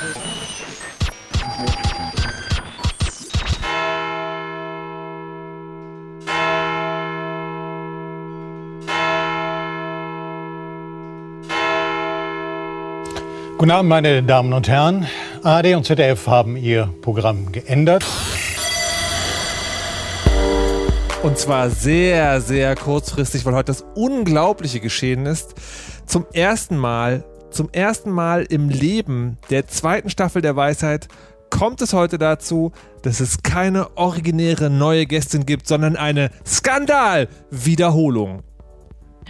Guten Abend, meine Damen und Herren. ARD und ZDF haben ihr Programm geändert. Und zwar sehr, sehr kurzfristig, weil heute das Unglaubliche geschehen ist. Zum ersten Mal, zum ersten Mal im Leben der zweiten Staffel der Weisheit kommt es heute dazu, dass es keine originäre neue Gästin gibt, sondern eine Skandal-Wiederholung.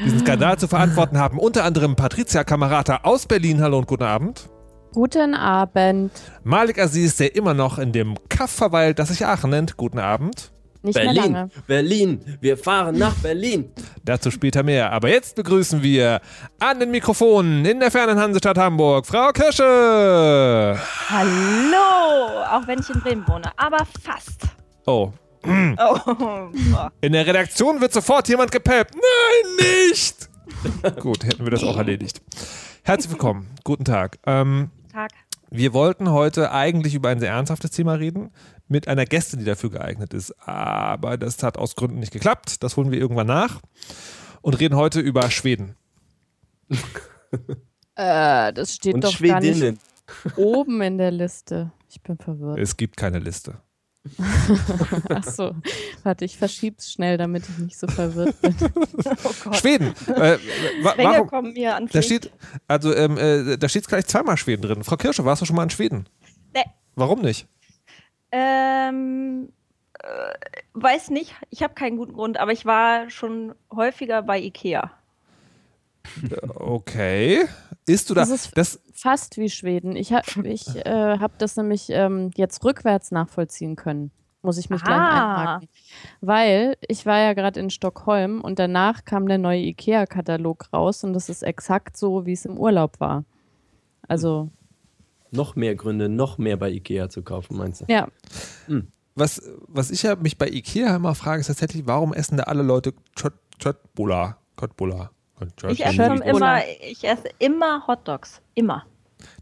Diesen Skandal zu verantworten haben unter anderem Patricia Kamerata aus Berlin. Hallo und guten Abend. Guten Abend. Malik Aziz, der immer noch in dem Kaff verweilt, das sich Aachen nennt. Guten Abend. Nicht mehr Berlin, lange. Berlin, wir fahren nach Berlin. Dazu später mehr. Aber jetzt begrüßen wir an den Mikrofonen in der fernen Hansestadt Hamburg Frau Kirsche. Hallo, auch wenn ich in Bremen wohne, aber fast. Oh. Oh, In der Redaktion wird sofort jemand gepeppt. Nein, nicht! Gut, hätten wir das auch erledigt. Herzlich willkommen. Guten Tag. Ähm, Tag. Wir wollten heute eigentlich über ein sehr ernsthaftes Thema reden, mit einer Gästin, die dafür geeignet ist. Aber das hat aus Gründen nicht geklappt. Das holen wir irgendwann nach. Und reden heute über Schweden. Äh, das steht Und doch gar nicht Schwedinnen. oben in der Liste. Ich bin verwirrt. Es gibt keine Liste. Ach so. Warte, ich verschieb's schnell, damit ich nicht so verwirrt bin. Oh Gott. Schweden. Äh, warum? kommen mir an. Da steht, also ähm, äh, da steht gleich zweimal Schweden drin. Frau Kirsche, warst du schon mal in Schweden? Nee. Warum nicht? Ähm, äh, weiß nicht, ich habe keinen guten Grund, aber ich war schon häufiger bei Ikea. Okay. Ist du da? Das ist- Das, Fast wie Schweden. Ich habe ich, äh, hab das nämlich ähm, jetzt rückwärts nachvollziehen können. Muss ich mich gleich Ah. einhaken. Weil ich war ja gerade in Stockholm und danach kam der neue IKEA-Katalog raus und das ist exakt so, wie es im Urlaub war. Also, Noch mehr Gründe, noch mehr bei Ikea zu kaufen, meinst du? ja. was, was ich ja mich bei Ikea immer frage, ist tatsächlich, warum essen da alle Leute Chot- Chotbula? Ich esse, schon immer, ich esse immer Hotdogs. Immer.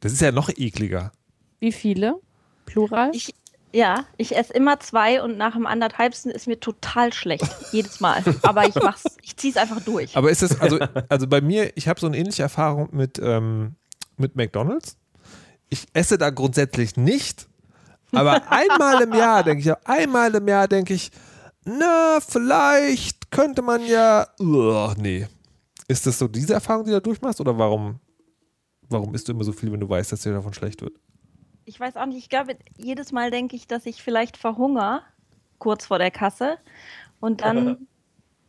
Das ist ja noch ekliger. Wie viele? Plural? Ich, ja, ich esse immer zwei und nach dem anderthalbsten ist mir total schlecht. Jedes Mal. Aber ich mach's, ich zieh's einfach durch. Aber ist das, also, also bei mir, ich habe so eine ähnliche Erfahrung mit, ähm, mit McDonalds. Ich esse da grundsätzlich nicht, aber einmal im Jahr denke ich, einmal im Jahr denke ich, na, vielleicht könnte man ja, Uah, nee. Ist das so diese Erfahrung, die du da durchmachst oder warum, warum isst du immer so viel, wenn du weißt, dass dir davon schlecht wird? Ich weiß auch nicht, ich glaube, jedes Mal denke ich, dass ich vielleicht verhungere, kurz vor der Kasse. Und dann,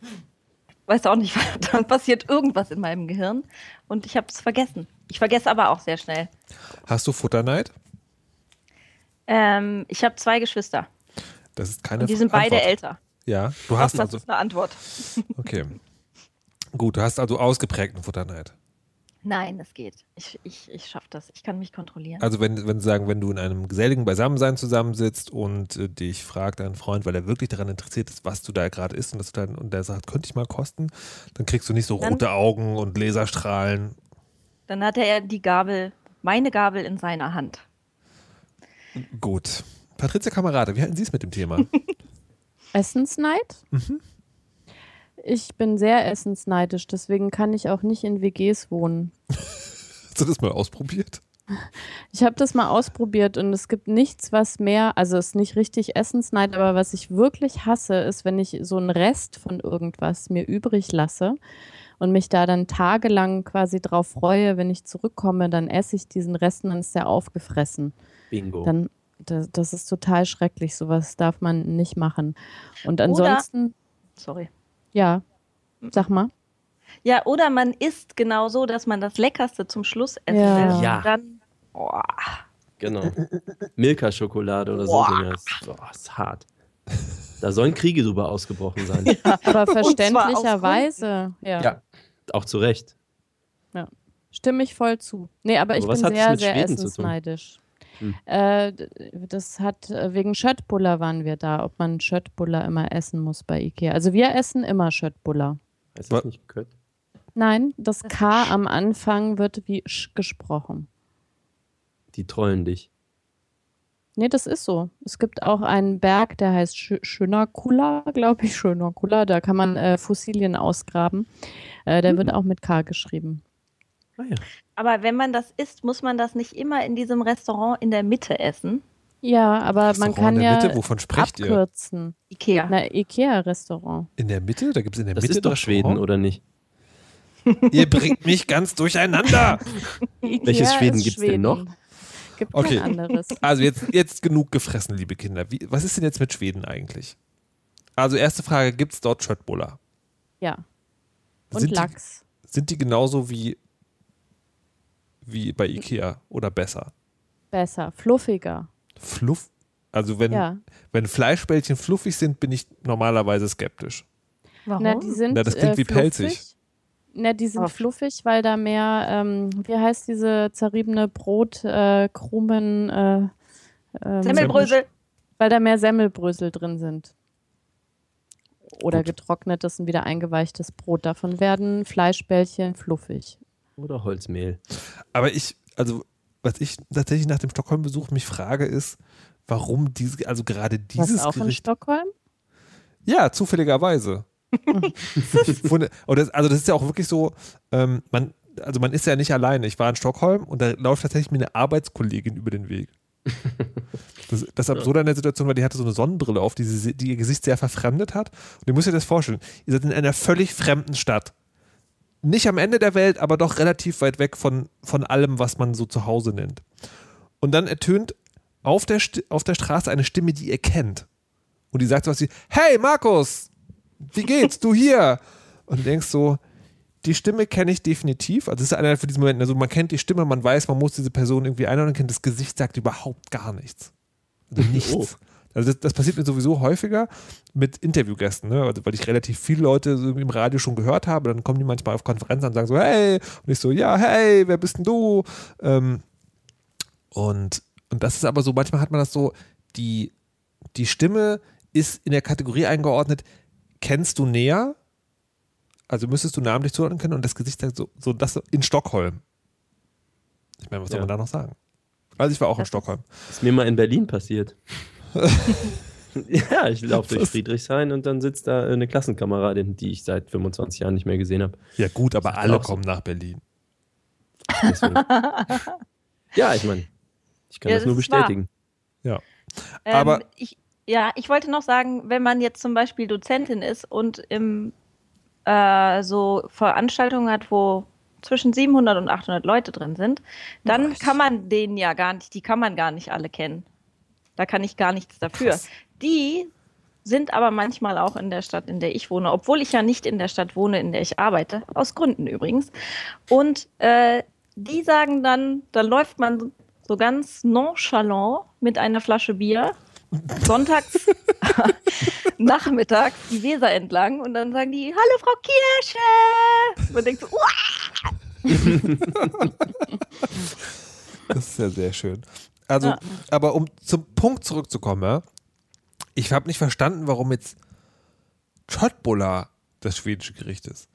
weiß auch nicht, dann passiert irgendwas in meinem Gehirn und ich habe es vergessen. Ich vergesse aber auch sehr schnell. Hast du Futterneid? Ähm, ich habe zwei Geschwister Das ist keine und die sind beide Antwort. älter. Ja, du hast das also, ist eine Antwort. okay. Gut, du hast also ausgeprägten Futterneid. Nein, das geht. Ich, ich, ich schaffe das. Ich kann mich kontrollieren. Also wenn, wenn Sie sagen, wenn du in einem geselligen Beisammensein zusammensitzt und äh, dich fragt ein Freund, weil er wirklich daran interessiert ist, was du da gerade isst und, dann, und der sagt, könnte ich mal kosten, dann kriegst du nicht so Dann- rote Augen und Laserstrahlen. Dann hatte er die Gabel, meine Gabel in seiner Hand. Gut. Patricia Kamerade, wie halten Sie es mit dem Thema? Essensneid? Mhm. Ich bin sehr essensneidisch, deswegen kann ich auch nicht in WGs wohnen. Hast du das mal ausprobiert? Ich habe das mal ausprobiert und es gibt nichts, was mehr, also es ist nicht richtig Essensneid, aber was ich wirklich hasse, ist, wenn ich so einen Rest von irgendwas mir übrig lasse und mich da dann tagelang quasi drauf freue, wenn ich zurückkomme, dann esse ich diesen Rest und dann ist der aufgefressen. Bingo. Dann, das, das ist total schrecklich, sowas darf man nicht machen. Und ansonsten, Sorry. Ja, sag mal. Ja, oder man isst genau so, dass man das Leckerste zum Schluss essen Ja. will. Ja. Und dann, oh, Genau. Milka-Schokolade oder so. Boah. Ist- hart. Da sollen Kriege drüber ausgebrochen sein. Aber aus verständlicherweise, ja. Ja. Auch zu Recht. Stimme ich voll zu. Nee, aber, ich was bin sehr, mit sehr Schweden zu tun? essensneidisch. Hm. Äh, das hat äh, wegen Schöttbuller waren wir da, ob man Schöttbuller immer essen muss bei Ikea. Also wir essen immer Schöttbuller. Wa- das nicht Kött? Nein, das K am Anfang wird wie Sch gesprochen. die trollen dich. Nee, das ist so. Es gibt auch einen Berg, der heißt Sch Schönakula, glaube ich, Schönakula. Da kann man äh, Fossilien ausgraben. Äh, der wird auch mit K geschrieben. Ah ja. Aber wenn man das isst, muss man das nicht immer in diesem Restaurant in der Mitte essen. Ja, aber man Restaurant kann in der ja Mitte, wovon sprecht ihr? abkürzen. Ikea. Na, Ikea-Restaurant. In der Mitte? Da gibt es in der Das Mitte ist doch Schweden, oder nicht? Ihr bringt mich ganz durcheinander. Ikea Schweden ist gibt's denn noch? Gibt Okay. kein anderes. Also jetzt, jetzt genug gefressen, liebe Kinder. Wie, was ist denn jetzt mit Schweden eigentlich? Also erste Frage, gibt es dort Schöttbuller? Ja. Und Sind die- Lachs. Sind die genauso wie, wie bei Ikea oder besser? Besser, fluffiger. Fluff? Also wenn, Ja. wenn Fleischbällchen fluffig sind, bin ich normalerweise skeptisch. Warum? Na, die sind Na, das klingt äh, wie fluffig. pelzig. Na, die sind f- fluffig, weil da mehr, ähm, wie heißt diese zerriebene Brot, äh, Krumen, äh, ähm, Semmelbrösel. weil da mehr Semmelbrösel drin sind. Oder Gut. getrocknetes und wieder eingeweichtes Brot. Davon werden Fleischbällchen fluffig. Oder Holzmehl. Aber ich, also was ich tatsächlich nach dem Stockholm-Besuch mich frage, ist, warum diese, also gerade dieses Was auch in Gericht. Stockholm? Ja, zufälligerweise. Das, also das ist ja auch wirklich so, ähm, man, also man ist ja nicht alleine. Ich war in Stockholm und da läuft tatsächlich mir eine Arbeitskollegin über den Weg. Das, das Absurde an der Situation war, die hatte so eine Sonnenbrille auf, die, sie, die ihr Gesicht sehr verfremdet hat. Und ihr müsst euch das vorstellen, ihr seid in einer völlig fremden Stadt. Nicht am Ende der Welt, aber doch relativ weit weg von, von allem, was man so zu Hause nennt. Und dann ertönt auf der, auf der Straße eine Stimme, die ihr kennt. Und die sagt so was wie, hey Markus, wie geht's, du hier? Und du denkst so, die Stimme kenne ich definitiv. Also das ist einer von diesen Momenten, also man kennt die Stimme, man weiß, man muss diese Person irgendwie einordnen, kennt das Gesicht, sagt überhaupt gar nichts. Also nichts. Oh. Also das, das passiert mir sowieso häufiger mit Interviewgästen, ne? also weil ich relativ viele Leute so im Radio schon gehört habe, dann kommen die manchmal auf Konferenzen und sagen so, hey, und ich so, ja, hey, wer bist denn du? Ähm, und, und das ist aber so, manchmal hat man das so, die, die Stimme ist in der Kategorie eingeordnet, kennst du näher? Also müsstest du namentlich zuordnen können und das Gesicht sagt so, so das in Stockholm. Ich meine, was soll Ja. man da noch sagen? Also ich war auch in Das ist- Stockholm. Ist mir mal in Berlin passiert. ja, ich laufe durch Friedrichshain und dann sitzt da eine Klassenkameradin, die ich seit 25 Jahren nicht mehr gesehen habe. Ja gut, aber alle so. kommen nach Berlin. Ja, ich meine, ich kann Ja, das nur das wahr. bestätigen. Ja. Ähm, Aber- ich, ja, ich wollte noch sagen, wenn man jetzt zum Beispiel Dozentin ist und im, äh, so Veranstaltungen hat, wo zwischen 700 und 800 Leute drin sind, dann kann man den ja gar nicht, die kann man gar nicht alle kennen. Da kann ich gar nichts dafür. Krass. Die sind aber manchmal auch in der Stadt, in der ich wohne, obwohl ich ja nicht in der Stadt wohne, in der ich arbeite, aus Gründen übrigens. Und äh, die sagen dann, da läuft man so ganz nonchalant mit einer Flasche Bier sonntags nachmittags die Weser entlang und dann sagen die, hallo Frau Kirsche. Man denkt so, "Uah." Das ist ja sehr schön. Also, Ja. aber um zum Punkt zurückzukommen, ja, ich habe nicht verstanden, warum jetzt Köttbullar das schwedische Gericht ist.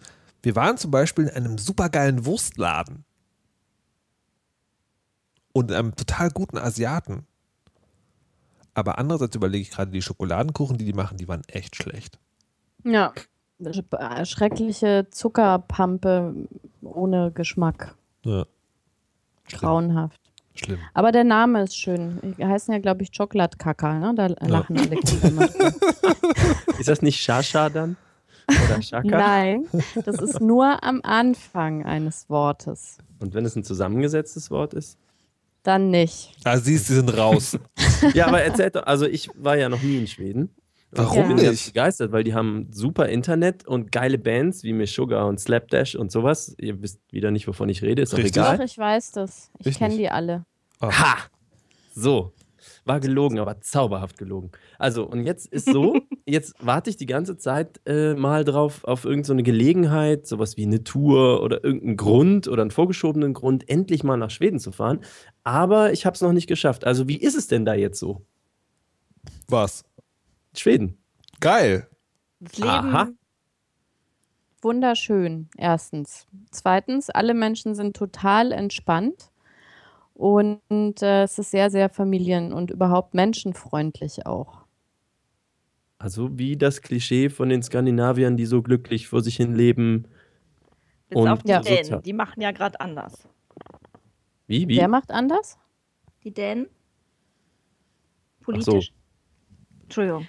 Wir waren zum Beispiel in einem supergeilen Wurstladen und einem total guten Asiaten. Aber andererseits überlege ich gerade, die Schokoladenkuchen, die die machen, die waren echt schlecht. Ja. Sch- Schreckliche Zuckerpampe ohne Geschmack. Ja. Grauenhaft. Schlimm. Aber der Name ist schön. Die heißen ja, glaube ich, Chocolatekacker, ne? Da lachen alle Kinder. Ist das nicht Shasha dann? Oder Shaka? Nein, das ist nur am Anfang eines Wortes. Und wenn es ein zusammengesetztes Wort ist? Dann nicht. Ah, siehst, die sind raus. Ja, aber erzählt doch, also ich war ja noch nie in Schweden. Warum Ja. Ich bin nicht? begeistert, weil die haben super Internet und geile Bands wie Meshuggah und Slapdash und sowas. Ihr wisst wieder nicht, wovon ich rede, ist auch Richtig. egal. Doch, ich weiß das. Ich kenne die alle. Ha! So. War gelogen, aber zauberhaft gelogen. Also, und jetzt ist so, jetzt warte ich die ganze Zeit äh, mal drauf auf irgendeine so eine Gelegenheit, sowas wie eine Tour oder irgendeinen Grund oder einen vorgeschobenen Grund, endlich mal nach Schweden zu fahren. Aber ich habe es noch nicht geschafft. Also, wie ist es denn da jetzt so? Was? Schweden. Geil. Das Leben Aha. Wunderschön, erstens. Zweitens, alle Menschen sind total entspannt Und äh, es ist sehr, sehr familien- und überhaupt menschenfreundlich auch. Also wie das Klischee von den Skandinaviern, die so glücklich vor sich hin leben. Bis Und auf die Ja. Dänen, die machen ja gerade anders. Wie, wie? Wer macht anders? Die Dänen? Politisch? Entschuldigung.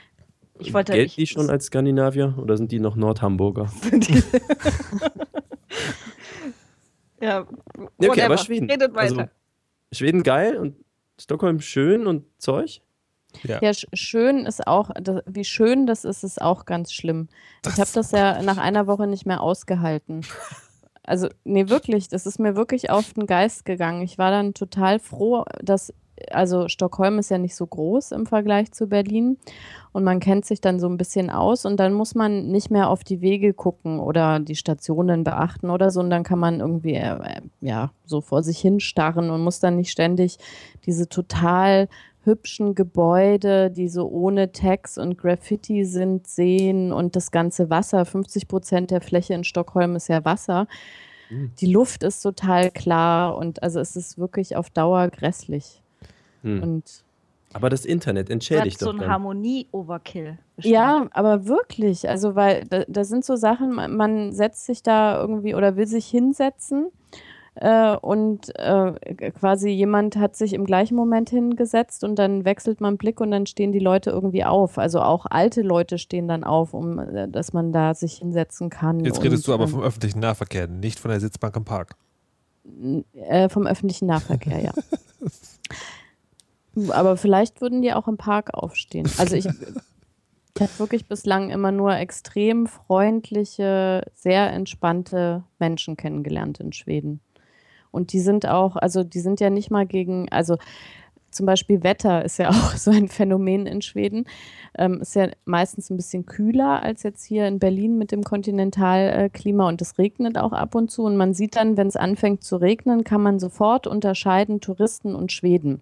Ich wollte Gelten ich, die schon als Skandinavier oder sind die noch Nordhamburger? Ja, okay, aber whatever. Schweden. Redet weiter. Also, Schweden geil und Stockholm schön und Zeug? Ja. Ja, sch schön ist auch, das, wie schön das ist, ist auch ganz schlimm. Ich habe das ja nach einer Woche nicht mehr ausgehalten. Also, nee, wirklich, das ist mir wirklich auf den Geist gegangen. Ich war dann total froh, dass, also Stockholm ist ja nicht so groß im Vergleich zu Berlin und man kennt sich dann so ein bisschen aus und dann muss man nicht mehr auf die Wege gucken oder die Stationen beachten oder so und dann kann man irgendwie, äh, ja, so vor sich hin starren und muss dann nicht ständig diese total hübschen Gebäude, die so ohne Tags und Graffiti sind, sehen und das ganze Wasser. 50 Prozent der Fläche in Stockholm ist ja Wasser. Mhm. Die Luft ist total klar und also es ist wirklich auf Dauer grässlich. Hm. Und Aber das Internet entschädigt hast so doch ein dann. Harmonie-Overkill. bestimmt. ja, aber wirklich, also weil da, da sind so Sachen, man, man setzt sich da irgendwie oder will sich hinsetzen äh, und äh, quasi jemand hat sich im gleichen Moment hingesetzt und dann wechselt man Blick und dann stehen die Leute irgendwie auf. Also auch alte Leute stehen dann auf, um äh, dass man da sich hinsetzen kann. Jetzt redest und, du aber ähm, vom öffentlichen Nahverkehr, nicht von der Sitzbank im Park. Äh, vom öffentlichen Nahverkehr, ja. Aber vielleicht würden die auch im Park aufstehen. Also ich, ich habe wirklich bislang immer nur extrem freundliche, sehr entspannte Menschen kennengelernt in Schweden. Und die sind auch, also die sind ja nicht mal gegen, also zum Beispiel Wetter ist ja auch so ein Phänomen in Schweden. Ähm, ist ja meistens ein bisschen kühler als jetzt hier in Berlin mit dem Kontinentalklima und es regnet auch ab und zu. Und man sieht dann, wenn es anfängt zu regnen, kann man sofort unterscheiden Touristen und Schweden.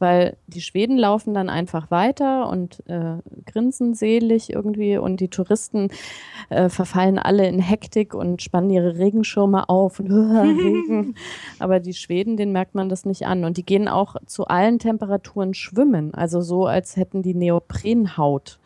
Weil die Schweden laufen dann einfach weiter und äh, grinsen selig irgendwie und die Touristen äh, verfallen alle in Hektik und spannen ihre Regenschirme auf und Regen. Aber die Schweden, denen merkt man das nicht an. Und die gehen auch zu allen Temperaturen schwimmen. Also so, als hätten die Neoprenhaut.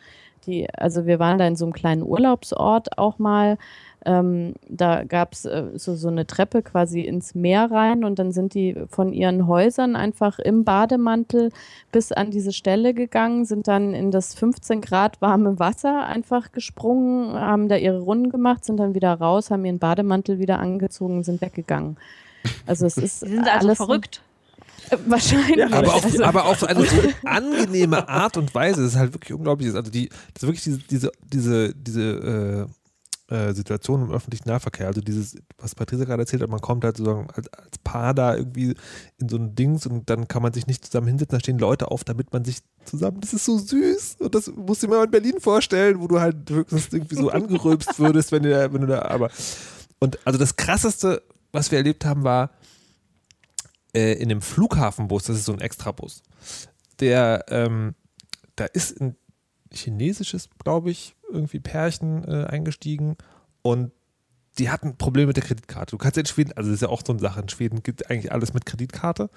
Die, also wir waren da in so einem kleinen Urlaubsort auch mal. Ähm, da gab es äh, so, so eine Treppe quasi ins Meer rein und dann sind die von ihren Häusern einfach im Bademantel bis an diese Stelle gegangen, sind dann in das 15 Grad warme Wasser einfach gesprungen, haben da ihre Runden gemacht, sind dann wieder raus, haben ihren Bademantel wieder angezogen, sind weggegangen. Also es ist Die sind also alles verrückt. Äh, wahrscheinlich. Aber auf, also, aber auf so eine so angenehme Art und Weise. Das ist halt wirklich unglaublich. Also die, das ist wirklich diese, diese, diese, diese äh, äh, Situation im öffentlichen Nahverkehr. Also dieses, was Patricia gerade erzählt hat, man kommt halt sozusagen als, als Paar da irgendwie in so ein Dings und dann kann man sich nicht zusammen hinsetzen, da stehen Leute auf, damit man sich zusammen, das ist so süß. Und das musst du dir mal in Berlin vorstellen, wo du halt höchstens irgendwie so angerülpst würdest, wenn du da, wenn du da, aber. Und also das krasseste, was wir erlebt haben, war, äh, in dem Flughafenbus, das ist so ein Extrabus, der, ähm, da ist ein chinesisches, glaube ich, irgendwie Pärchen äh, eingestiegen und die hatten Probleme mit der Kreditkarte. Du kannst in Schweden, also das ist ja auch so eine Sache, in Schweden gibt eigentlich alles mit Kreditkarte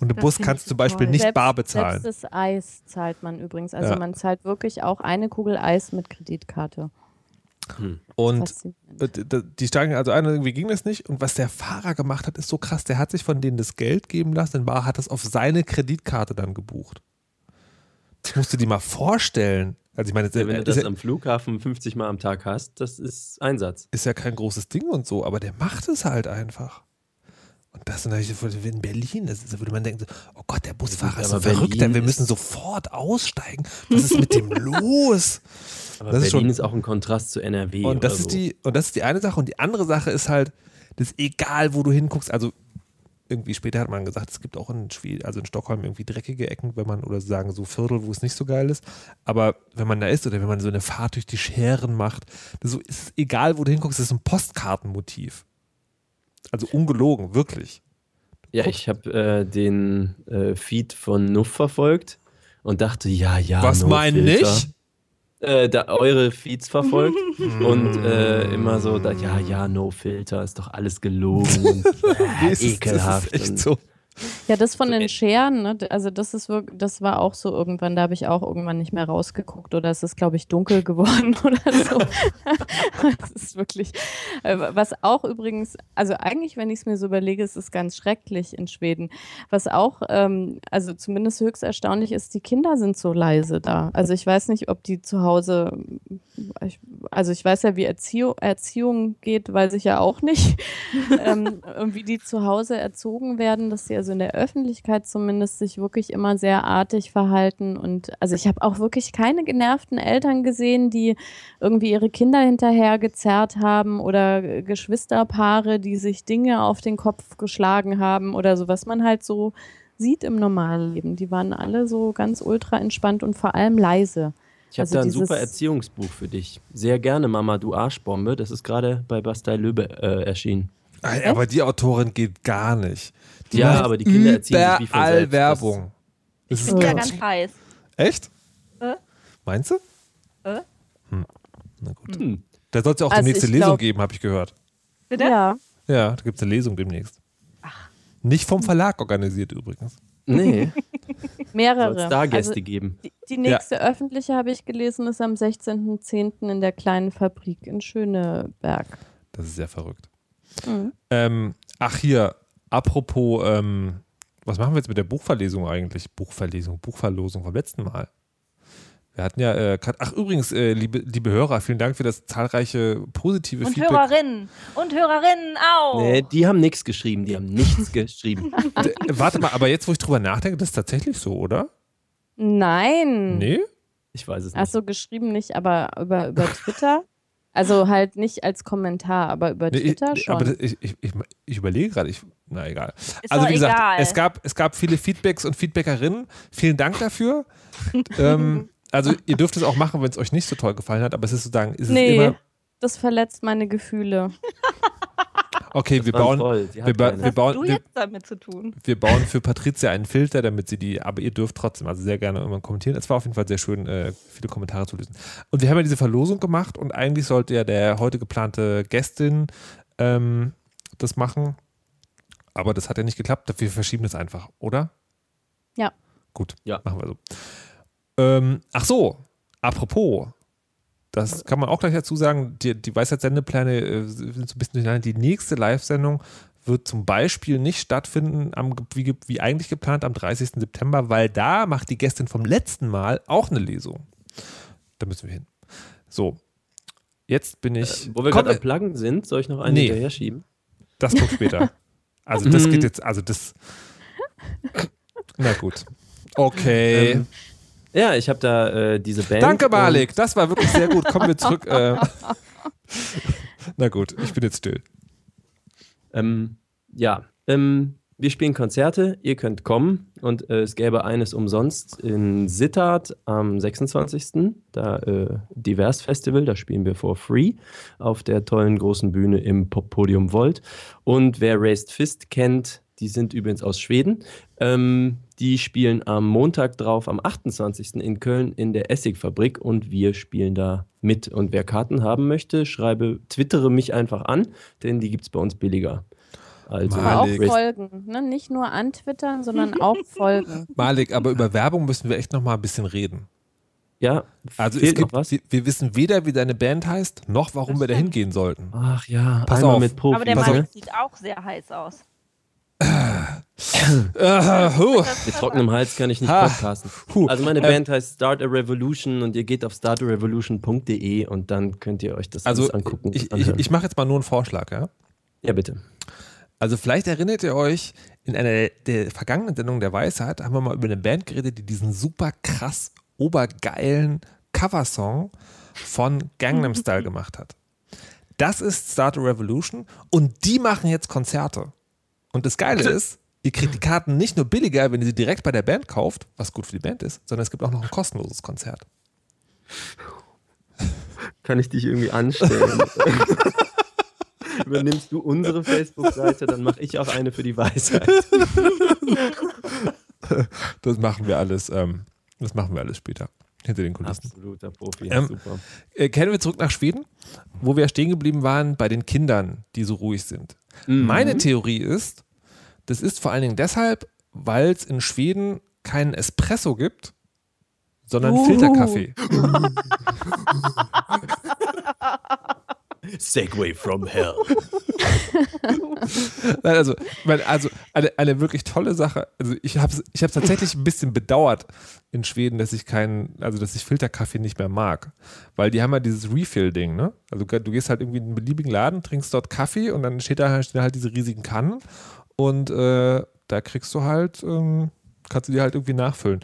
und im Bus kannst ich du zum Beispiel toll. nicht selbst, bar bezahlen. Selbst das Eis zahlt man übrigens. Also Ja. man zahlt wirklich auch eine Kugel Eis mit Kreditkarte. Und Faszinierend. äh, d- d- die steigen also ein, und irgendwie ging das nicht. Und was der Fahrer gemacht hat, ist so krass. Der hat sich von denen das Geld geben lassen, in Bar hat das auf seine Kreditkarte dann gebucht. Das musst du dir mal vorstellen. Also ich meine, Ja, wenn du ist, das ja, am Flughafen 50 Mal am Tag hast, das ist Einsatz. ist ja kein großes Ding und so, aber der macht es halt einfach. Und das ist natürlich so, in Berlin, das ist, da würde man denken, so, oh Gott, der Busfahrer ist so verrückt, Berlin wir ist- müssen sofort aussteigen. Was ist mit dem los? Aber Das ist Berlin schon- ist auch ein Kontrast zu NRW. Und das oder ist so. die, und das ist die eine Sache. Und die andere Sache ist halt, das ist egal, wo du hinguckst. Also irgendwie später hat man gesagt, es gibt auch in Schweden, also in Stockholm irgendwie dreckige Ecken, wenn man, oder sagen so Viertel, wo es nicht so geil ist. Aber wenn man da ist oder wenn man so eine Fahrt durch die Scheren macht, so ist es egal, wo du hinguckst, das ist ein Postkartenmotiv. Also ungelogen, wirklich. Ja, ich habe äh, den äh, Feed von Nuff verfolgt und dachte, ja, ja. Was no mein Filter. nicht? Äh, da eure Feeds verfolgt und äh, immer so, da, ja, ja, no filter, ist doch alles gelogen und äh, ekelhaft. Das ist echt so. Ja, das von So, den äh, Scheren, ne? also das ist wirklich, das war auch so irgendwann, da habe ich auch irgendwann nicht mehr rausgeguckt oder es ist, glaube ich, dunkel geworden oder so. das ist wirklich, äh, was auch übrigens, also eigentlich, wenn ich es mir so überlege, ist es ganz schrecklich in Schweden. Was auch, ähm, also zumindest höchst erstaunlich ist, die Kinder sind so leise da. Also ich weiß nicht, ob die zu Hause, ich, also ich weiß ja, wie Erziehung, Erziehung geht, weiß ich ja auch nicht. ähm, und wie die zu Hause erzogen werden, dass sie also in der Öffentlichkeit zumindest sich wirklich immer sehr artig verhalten. Und also ich habe auch wirklich keine genervten Eltern gesehen, die irgendwie ihre Kinder hinterher gezerrt haben oder Geschwisterpaare, die sich Dinge auf den Kopf geschlagen haben oder so, was man halt so sieht im normalen Leben. Die waren alle so ganz ultra entspannt und vor allem leise. Ich habe Also da ein super Erziehungsbuch für dich. Sehr gerne, Mama, du Arschbombe. Das ist gerade bei Bastei Löbe äh, erschienen. Aber die Autorin geht gar nicht. Die Ja, aber die Kinder erziehen sich wie von überall selbst. Werbung. Ich Das bin ist ja ganz- heiß. Echt? Äh? Meinst du? Äh? Hm. Na gut. Hm. Da soll es ja auch Also die nächste ich Lesung glaub- geben, habe ich gehört. Bitte? Ja. Ja, da gibt es eine Lesung demnächst. Nicht vom Verlag organisiert übrigens. Nee, soll Mehrere. es da Gäste Also geben. die, die nächste öffentliche, habe ich gelesen, ist am 16.10. in der kleinen Fabrik in Schöneberg. Das ist sehr verrückt. Mhm. Ähm, ach hier, apropos, ähm, was machen wir jetzt mit der Buchverlesung eigentlich? Buchverlesung, Buchverlosung vom letzten Mal. Wir hatten ja, äh, ach übrigens, äh, liebe, liebe Hörer, vielen Dank für das zahlreiche positive Und Feedback. Hörerinnen. Und Hörerinnen auch. Nee, die haben nichts geschrieben, die haben nichts geschrieben. D- Warte mal, aber jetzt, wo ich drüber nachdenke, das ist tatsächlich so, oder? Nein. Nee? Ich weiß es Ach nicht. so, geschrieben nicht, aber über, über Twitter. Also halt nicht als Kommentar, aber über Nee, Twitter ich, schon. aber das, ich, ich, ich, ich überlege gerade, ich, na egal. Ist also wie gesagt, egal. es gab, es gab viele Feedbacks und Feedbackerinnen. Vielen Dank dafür. ähm, also ihr dürft es auch machen, wenn es euch nicht so toll gefallen hat, aber es ist sozusagen, ist es nee, immer, das verletzt meine Gefühle. Okay, wir War bauen, wir, ba wir, Was bauen du wir, jetzt damit zu tun? wir bauen für Patricia einen Filter, damit sie die, aber ihr dürft trotzdem, also sehr gerne immer kommentieren. Es war auf jeden Fall sehr schön, äh, viele Kommentare zu lesen. Und wir haben ja diese Verlosung gemacht und eigentlich sollte ja der heute geplante Gästin ähm, das machen, aber das hat ja nicht geklappt. Wir verschieben das einfach, oder? Ja. Gut, Ja. machen wir so. Ähm, ach so, apropos, das kann man auch gleich dazu sagen, die, die Weisheitssendepläne äh, sind so ein bisschen durcheinander. Die nächste Live-Sendung wird zum Beispiel nicht stattfinden, am, wie, wie eigentlich geplant, am 30. September, weil da macht die Gästin vom letzten Mal auch eine Lesung. Da müssen wir hin. So, jetzt bin ich. Wo wir gerade am Pluggen sind, soll ich noch einen Nee. hinterher schieben? das kommt später. Also das geht jetzt, also das. Na gut. Okay. Ähm, ja, ich habe da äh, diese Band. Danke, Malik. Das war wirklich sehr gut. Kommen wir zurück. Äh. Na gut, ich bin jetzt still. Ähm, ja, ähm, wir spielen Konzerte, ihr könnt kommen und äh, es gäbe eines umsonst in Sittard am 26. Da äh, Divers Festival, da spielen wir for free auf der tollen großen Bühne im Podium Volt. Und wer Raised Fist kennt, die sind übrigens aus Schweden. Ähm, die spielen am Montag drauf, am 28. in Köln in der Essigfabrik und wir spielen da mit. Und wer Karten haben möchte, schreibe, twittere mich einfach an, denn die gibt es bei uns billiger. Also auch Malik. Raised- folgen. Ne? Nicht nur antwittern, sondern auch folgen. Malik, aber über Werbung müssen wir echt noch mal ein bisschen reden. Ja, Also es gibt, noch was. wir, wissen weder, wie deine Band heißt, noch warum Das wir da hingehen sollten. Ach ja, Pass einmal auf. mit Profis. Aber der auf. sieht auch sehr heiß aus. Äh, Mit trockenem Hals kann ich nicht podcasten. Also meine Ähm, Band heißt Start a Revolution und ihr geht auf startarevolution.de und dann könnt ihr euch das also angucken. ich, ich, ich mache jetzt mal nur einen Vorschlag, ja? ja, bitte. Also vielleicht erinnert ihr euch, in einer der vergangenen Sendungen der Weisheit haben wir mal über eine Band geredet, die diesen super krass obergeilen Coversong von Gangnam Style gemacht hat. Das ist Start a Revolution und die machen jetzt Konzerte. Und das Geile ist, ihr kriegt die Karten nicht nur billiger, wenn ihr sie direkt bei der Band kauft, was gut für die Band ist, sondern es gibt auch noch ein kostenloses Konzert. Kann ich dich irgendwie anstellen? Übernimmst du unsere Facebook-Seite, dann mache ich auch eine für die Weisheit. Das machen wir alles, ähm, das machen wir alles später. Hinter den Kulissen. Absoluter Profi, Ähm, super. Äh, kehren wir zurück nach Schweden, wo wir stehen geblieben waren bei den Kindern, die so ruhig sind. Mhm. Meine Theorie ist, das ist vor allen Dingen deshalb weil es in Schweden keinen Espresso gibt, sondern Uh. Filterkaffee. Segway from hell. Nein, also, also eine, eine wirklich tolle Sache. Also ich habe es ich hab's tatsächlich ein bisschen bedauert in Schweden, dass ich keinen, also dass ich Filterkaffee nicht mehr mag. Weil die haben ja dieses Refill-Ding, ne? Also du gehst halt irgendwie in einen beliebigen Laden, trinkst dort Kaffee und dann steht da, stehen halt diese riesigen Kannen und äh, da kriegst du halt, ähm, kannst du die halt irgendwie nachfüllen.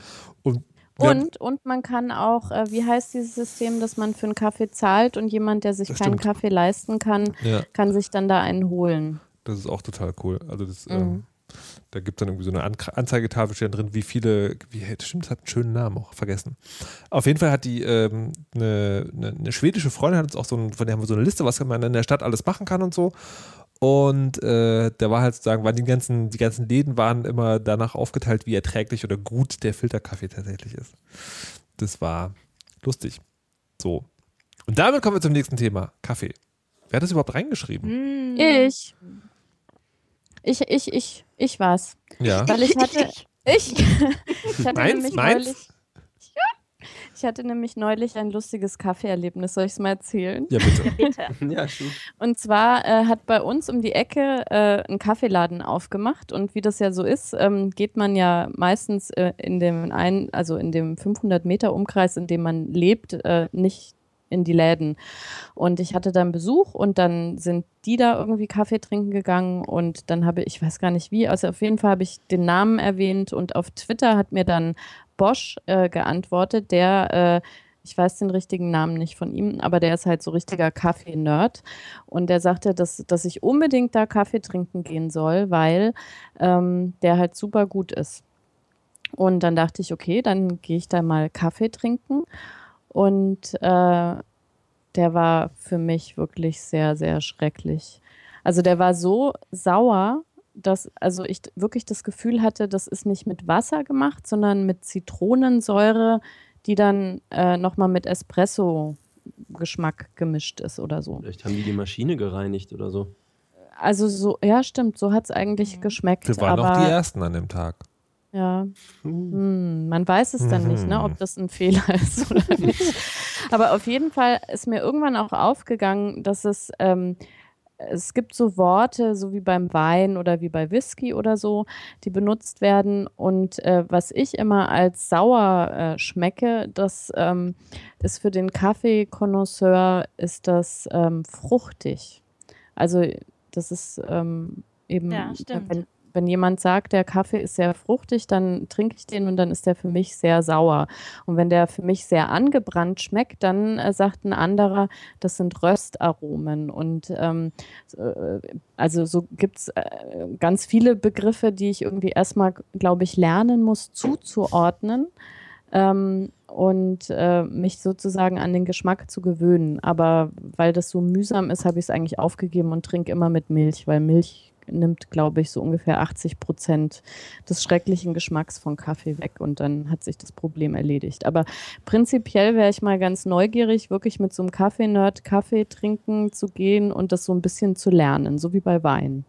Und haben- Und, man kann auch, äh, wie heißt dieses System, dass man für einen Kaffee zahlt und jemand, der sich Das keinen stimmt. Kaffee leisten kann, ja, kann sich dann da einen holen. das ist auch total cool. Also das, Mhm. ähm, da gibt es dann irgendwie so eine An Anzeigetafel steht drin, wie viele, wie, das stimmt, das hat einen schönen Namen auch, vergessen. Auf jeden Fall hat die ähm, eine, eine, eine schwedische Freundin hat uns auch so ein, von der haben wir so eine Liste, was man in der Stadt alles machen kann und so. Und äh, da war halt sozusagen, waren die ganzen, die ganzen Läden waren immer danach aufgeteilt, wie erträglich oder gut der Filterkaffee tatsächlich ist. Das war lustig. So. Und damit kommen wir zum nächsten Thema. Kaffee. Wer hat das überhaupt reingeschrieben? Mm. Ich. Ich, ich, ich, ich war's. Ja. Weil ich hatte. Ich. ich hatte Meins? Meins? neulich. Ich hatte nämlich neulich ein lustiges Kaffeeerlebnis. Soll ich es mal erzählen? Ja, bitte. Bitte. Ja, schon. Und zwar äh, hat bei uns um die Ecke äh, ein Kaffeeladen aufgemacht und wie das ja so ist, ähm, geht man ja meistens äh, in dem ein, also in dem 500 Meter Umkreis, in dem man lebt, äh, nicht in die Läden. Und ich hatte dann Besuch und dann sind die da irgendwie Kaffee trinken gegangen und dann habe ich, ich weiß gar nicht wie, also auf jeden Fall habe ich den Namen erwähnt und auf Twitter hat mir dann Bosch äh, geantwortet, der, äh, ich weiß den richtigen Namen nicht von ihm, aber der ist halt so richtiger Kaffee-Nerd. Und der sagte, dass, dass ich unbedingt da Kaffee trinken gehen soll, weil ähm, der halt super gut ist. Und dann dachte ich, okay, dann gehe ich da mal Kaffee trinken. Und äh, der war für mich wirklich sehr, sehr schrecklich. Also der war so sauer, dass also ich wirklich das Gefühl hatte, das ist nicht mit Wasser gemacht, sondern mit Zitronensäure, die dann äh, nochmal mit Espresso-Geschmack gemischt ist oder so. Vielleicht haben die die Maschine gereinigt oder so. Also so, ja, stimmt, so hat es eigentlich geschmeckt. Wir waren aber auch die Ersten an dem Tag. ja, Uh. hm, man weiß es dann nicht, ne, Mhm. ob das ein Fehler ist oder nicht. Aber auf jeden Fall ist mir irgendwann auch aufgegangen, dass es ähm, es gibt so Worte, so wie beim Wein oder wie bei Whisky oder so, die benutzt werden. Und äh, was ich immer als sauer äh, schmecke, das ähm, ist für den Kaffeekonnoisseur ist das ähm, fruchtig. Also das ist ähm, eben, Ja, stimmt. wenn, wenn jemand sagt, der Kaffee ist sehr fruchtig, dann trinke ich den und dann ist der für mich sehr sauer. Und wenn der für mich sehr angebrannt schmeckt, dann äh, sagt ein anderer, das sind Röstaromen. Und ähm, äh, also so gibt es äh, ganz viele Begriffe, die ich irgendwie erstmal, glaube ich, lernen muss zuzuordnen. Ähm, und äh, mich sozusagen an den Geschmack zu gewöhnen. Aber weil das so mühsam ist, habe ich es eigentlich aufgegeben und trinke immer mit Milch, weil Milch nimmt, glaube ich, so ungefähr 80 Prozent des schrecklichen Geschmacks von Kaffee weg und dann hat sich das Problem erledigt. Aber prinzipiell wäre ich mal ganz neugierig, wirklich mit so einem Kaffee-Nerd Kaffee trinken zu gehen und das so ein bisschen zu lernen, so wie bei Wein.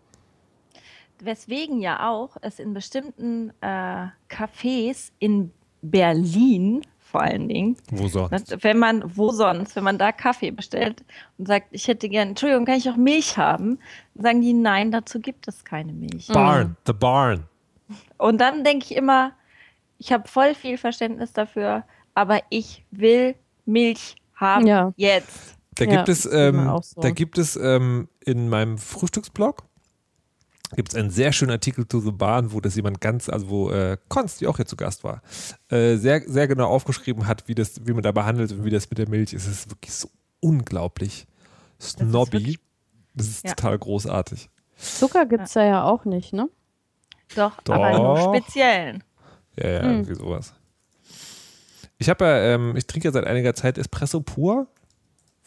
Weswegen ja auch es in bestimmten äh, Cafés in Berlin vor allen Dingen, Wo sonst? wenn man, wo sonst, wenn man da Kaffee bestellt und sagt, ich hätte gern, Entschuldigung, kann ich auch Milch haben? Dann sagen die, nein, dazu gibt es keine Milch. Barn, the barn. Und dann denke ich immer, ich habe voll viel Verständnis dafür, aber ich will Milch haben Ja. jetzt. Da Ja, gibt es, ähm, so. da gibt es ähm, in meinem Frühstücksblog gibt es einen sehr schönen Artikel zu The Bahn, wo das jemand ganz, also wo äh, Konst, die auch hier zu Gast war, äh, sehr, sehr genau aufgeschrieben hat, wie das, wie man da behandelt und wie das mit der Milch ist. Es ist wirklich so unglaublich snobby. wirklich- Das ist Ja. total großartig. Zucker gibt es da ja auch nicht, ne? Doch, aber nur Doch. speziellen. Ja, ja, Hm. irgendwie sowas. Ich habe ja, ähm, ich trinke ja seit einiger Zeit Espresso pur,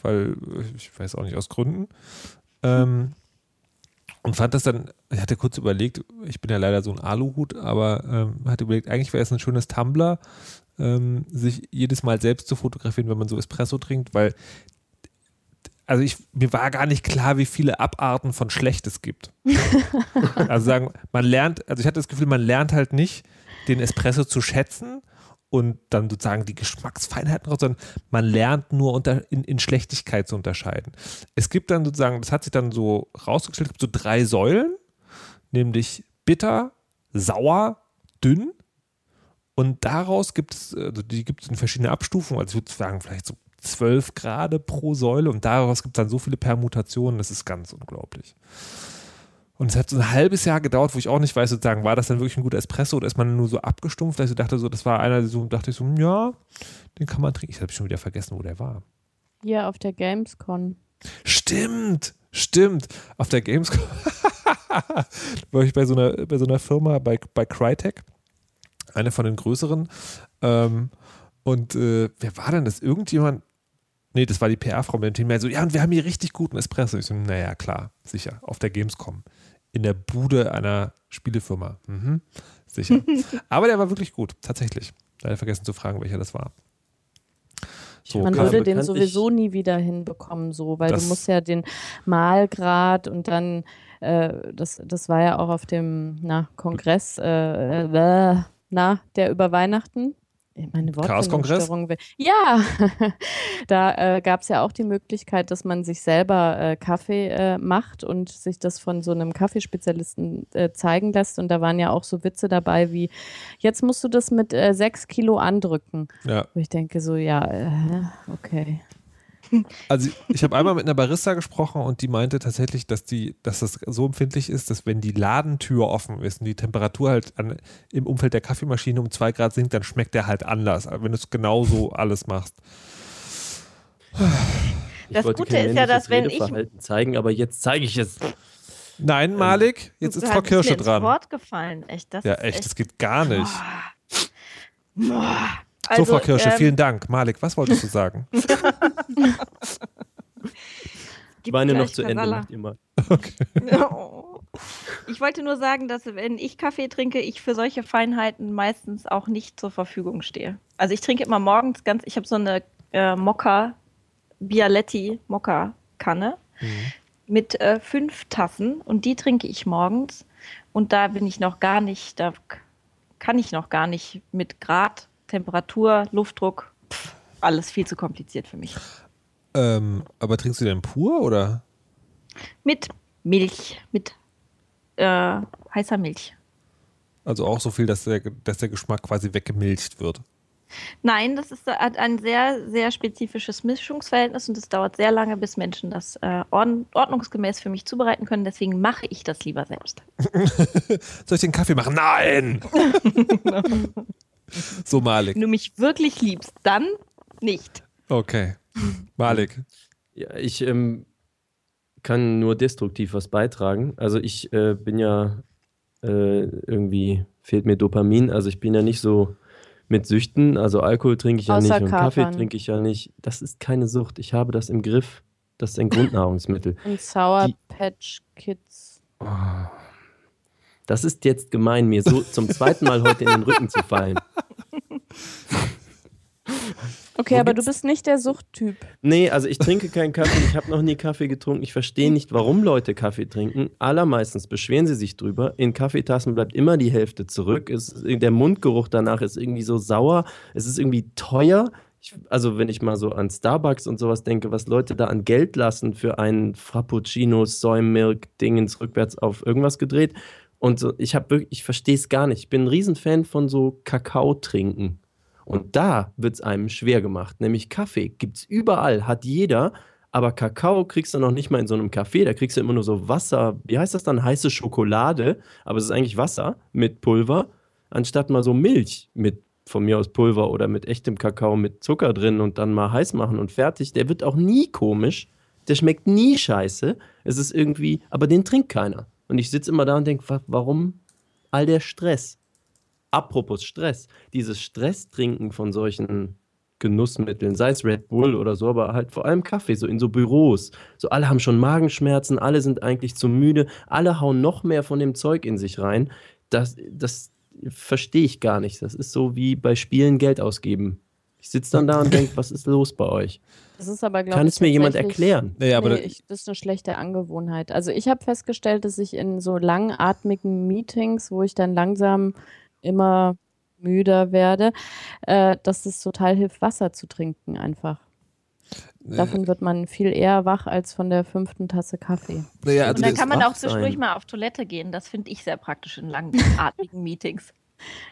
weil äh, ich weiß auch nicht aus Gründen. Ähm, und fand das dann, ich hatte kurz überlegt, ich bin ja leider so ein Aluhut, aber ähm, hatte überlegt, eigentlich wäre es ein schönes Tumblr, ähm, sich jedes Mal selbst zu fotografieren, wenn man so Espresso trinkt, weil also ich, mir war gar nicht klar, wie viele Abarten von schlecht es gibt. also sagen, man lernt, also ich hatte das Gefühl, man lernt halt nicht, den Espresso zu schätzen und dann sozusagen die Geschmacksfeinheiten raus, sondern man lernt nur unter, in, in Schlechtigkeit zu unterscheiden. Es gibt dann sozusagen, das hat sich dann so rausgestellt, es gibt so drei Säulen, nämlich bitter, sauer, dünn. Und daraus gibt es, also die gibt es in verschiedenen Abstufungen, also ich würde sagen, vielleicht so 12 Grad pro Säule und daraus gibt es dann so viele Permutationen, das ist ganz unglaublich. Und es hat so ein halbes Jahr gedauert, wo ich auch nicht weiß, sozusagen, war das dann wirklich ein guter Espresso oder ist man nur so abgestumpft, dass ich dachte, so, das war einer, so dachte ich so, ja, den kann man trinken. Ich habe schon wieder vergessen, wo der war. Hier auf der Gamescon. Stimmt, stimmt. Auf der Gamescom war ich bei so einer, bei so einer Firma, bei, bei Crytek, eine von den größeren. Ähm, und äh, wer war denn das? Irgendjemand, Nee, das war die PR-Frau mit dem Team. So, ja, und wir haben hier richtig guten Espresso. Ich so, naja, klar, sicher, auf der Gamescom. In der Bude einer Spielefirma. Mhm, sicher. Aber der war wirklich gut, tatsächlich. Leider vergessen zu fragen, welcher das war. So, Man würde den sowieso nie wieder hinbekommen, so, weil du musst ja den Malgrad und dann, äh, das, das war ja auch auf dem na, Kongress, äh, äh, na, der über Weihnachten, meine Wortfindungsstörung. Ja, da äh, gab es ja auch die Möglichkeit, dass man sich selber äh, Kaffee äh, macht und sich das von so einem Kaffeespezialisten äh, zeigen lässt. Und da waren ja auch so Witze dabei wie, jetzt musst du das mit äh, sechs Kilo andrücken. Ja. Wo ich denke so, ja, äh, okay. Also ich habe einmal mit einer Barista gesprochen und die meinte tatsächlich, dass die, dass das so empfindlich ist, dass wenn die Ladentür offen ist und die Temperatur halt an, im Umfeld der Kaffeemaschine um zwei Grad sinkt, dann schmeckt der halt anders, wenn du es genauso alles machst. Ich das Gute ist ja, dass wenn ich zeigen, aber jetzt zeige ich es. Nein, Malik, jetzt ist Frau Kirsche dran. Wort gefallen, echt. Das ja, echt, echt, das geht gar nicht. Boah. Boah. Also, so, Frau Kirsche, ähm, vielen Dank. Malik, was wolltest du sagen? Ich meine noch zu Ende, macht ihr mal. Okay. Ich wollte nur sagen, dass wenn ich Kaffee trinke, ich für solche Feinheiten meistens auch nicht zur Verfügung stehe. Also ich trinke immer morgens ganz, ich habe so eine äh, Mokka, Bialetti Mokka Kanne mhm. mit äh, fünf Tassen und die trinke ich morgens und da bin ich noch gar nicht, da kann ich noch gar nicht mit Grad Temperatur, Luftdruck, pff, alles viel zu kompliziert für mich. Ähm, aber trinkst du denn pur oder? Mit Milch, mit äh, heißer Milch. Also auch so viel, dass der, dass der Geschmack quasi weggemilcht wird. Nein, das ist ein sehr, sehr spezifisches Mischungsverhältnis und es dauert sehr lange, bis Menschen das äh, ordnungsgemäß für mich zubereiten können. Deswegen mache ich das lieber selbst. Soll ich den Kaffee machen? Nein! So, Malik. Wenn du mich wirklich liebst, dann nicht. Okay. Malik. Ja, ich ähm, kann nur destruktiv was beitragen. Also ich äh, bin ja äh, irgendwie, fehlt mir Dopamin. Also ich bin ja nicht so mit Süchten. Also Alkohol trinke ich ja Außer nicht und Kaffee trinke ich ja nicht. Das ist keine Sucht. Ich habe das im Griff. Das ist ein Grundnahrungsmittel. Und Sour Die, Patch Kids. Oh, das ist jetzt gemein, mir so zum zweiten Mal heute in den Rücken zu fallen. Okay, Wo aber du bist nicht der Suchttyp. Nee, also ich trinke keinen Kaffee, ich habe noch nie Kaffee getrunken. Ich verstehe nicht, warum Leute Kaffee trinken. Allermeistens beschweren sie sich drüber. In Kaffeetassen bleibt immer die Hälfte zurück. Es, der Mundgeruch danach ist irgendwie so sauer. Es ist irgendwie teuer. Ich, also wenn ich mal so an Starbucks und sowas denke, was Leute da an Geld lassen für einen Frappuccino, Soy Milk, Dingens rückwärts auf irgendwas gedreht. Und so, ich habe wirklich, ich verstehe es gar nicht. Ich bin ein Riesenfan von so Kakao trinken. Und da wird es einem schwer gemacht. Nämlich Kaffee gibt es überall, hat jeder. Aber Kakao kriegst du noch nicht mal in so einem Kaffee. Da kriegst du immer nur so Wasser. Wie heißt das dann? Heiße Schokolade. Aber es ist eigentlich Wasser mit Pulver. Anstatt mal so Milch mit von mir aus Pulver oder mit echtem Kakao mit Zucker drin und dann mal heiß machen und fertig. Der wird auch nie komisch. Der schmeckt nie scheiße. Es ist irgendwie, aber den trinkt keiner. Und ich sitze immer da und denke, warum all der Stress? Apropos Stress, dieses Stresstrinken von solchen Genussmitteln, sei es Red Bull oder so, aber halt vor allem Kaffee, so in so Büros. So alle haben schon Magenschmerzen, alle sind eigentlich zu müde, alle hauen noch mehr von dem Zeug in sich rein. Das, das verstehe ich gar nicht. Das ist so wie bei Spielen Geld ausgeben. Ich sitze dann da und denke, was ist los bei euch? Das ist aber, glaube Kann ich, es mir jemand erklären? Naja, aber nee, ich, das ist eine schlechte Angewohnheit. Also ich habe festgestellt, dass ich in so langatmigen Meetings, wo ich dann langsam immer müder werde, äh, dass es total hilft, Wasser zu trinken einfach. Davon wird man viel eher wach als von der fünften Tasse Kaffee. naja, Und also dann das, kann man auch zwischendurch mal auf Toilette gehen. Das finde ich sehr praktisch in langatmigen Meetings.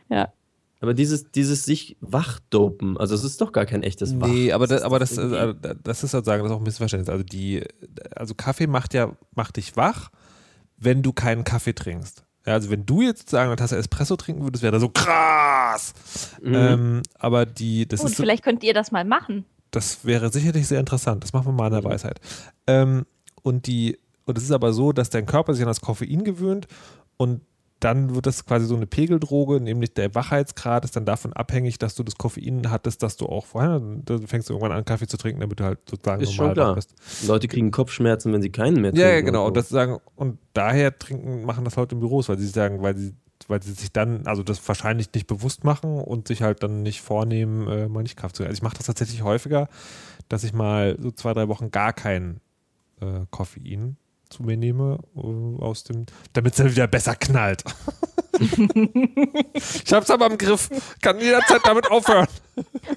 Ja. Aber dieses, dieses sich wachdopen, also es ist doch gar kein echtes Wach. Nee, aber das, ist aber das, irgendwie? äh, das ist sozusagen das ist auch ein Missverständnis. Also die, also Kaffee macht ja, macht dich wach, wenn du keinen Kaffee trinkst. Ja, also wenn du jetzt sozusagen eine Tasse Espresso trinken würdest, wäre das so krass. Mhm. Ähm, aber die, das Gut, ist so, vielleicht könnt ihr das mal machen. das wäre sicherlich sehr interessant. Das machen wir mal in der Weisheit. Ähm, und die, und es ist aber so, dass dein Körper sich an das Koffein gewöhnt und dann wird das quasi so eine Pegeldroge, nämlich der Wachheitsgrad ist dann davon abhängig, dass du das Koffein hattest, dass du auch vorher, dann fängst du irgendwann an Kaffee zu trinken, damit du halt sozusagen Ist normal schon klar. bist. Leute kriegen Kopfschmerzen, wenn sie keinen mehr trinken. Ja, ja, genau. und so. das sagen, und daher trinken, machen das Leute in Büros, weil sie sagen, weil sie, weil sie sich dann, also das wahrscheinlich nicht bewusst machen und sich halt dann nicht vornehmen, äh, mal nicht Kaffee zu trinken. Also ich mache das tatsächlich häufiger, dass ich mal so zwei, drei Wochen gar kein äh, Koffein zu mir nehme, äh, aus dem, damit es dann wieder besser knallt. ich hab's aber im Griff, kann jederzeit damit aufhören.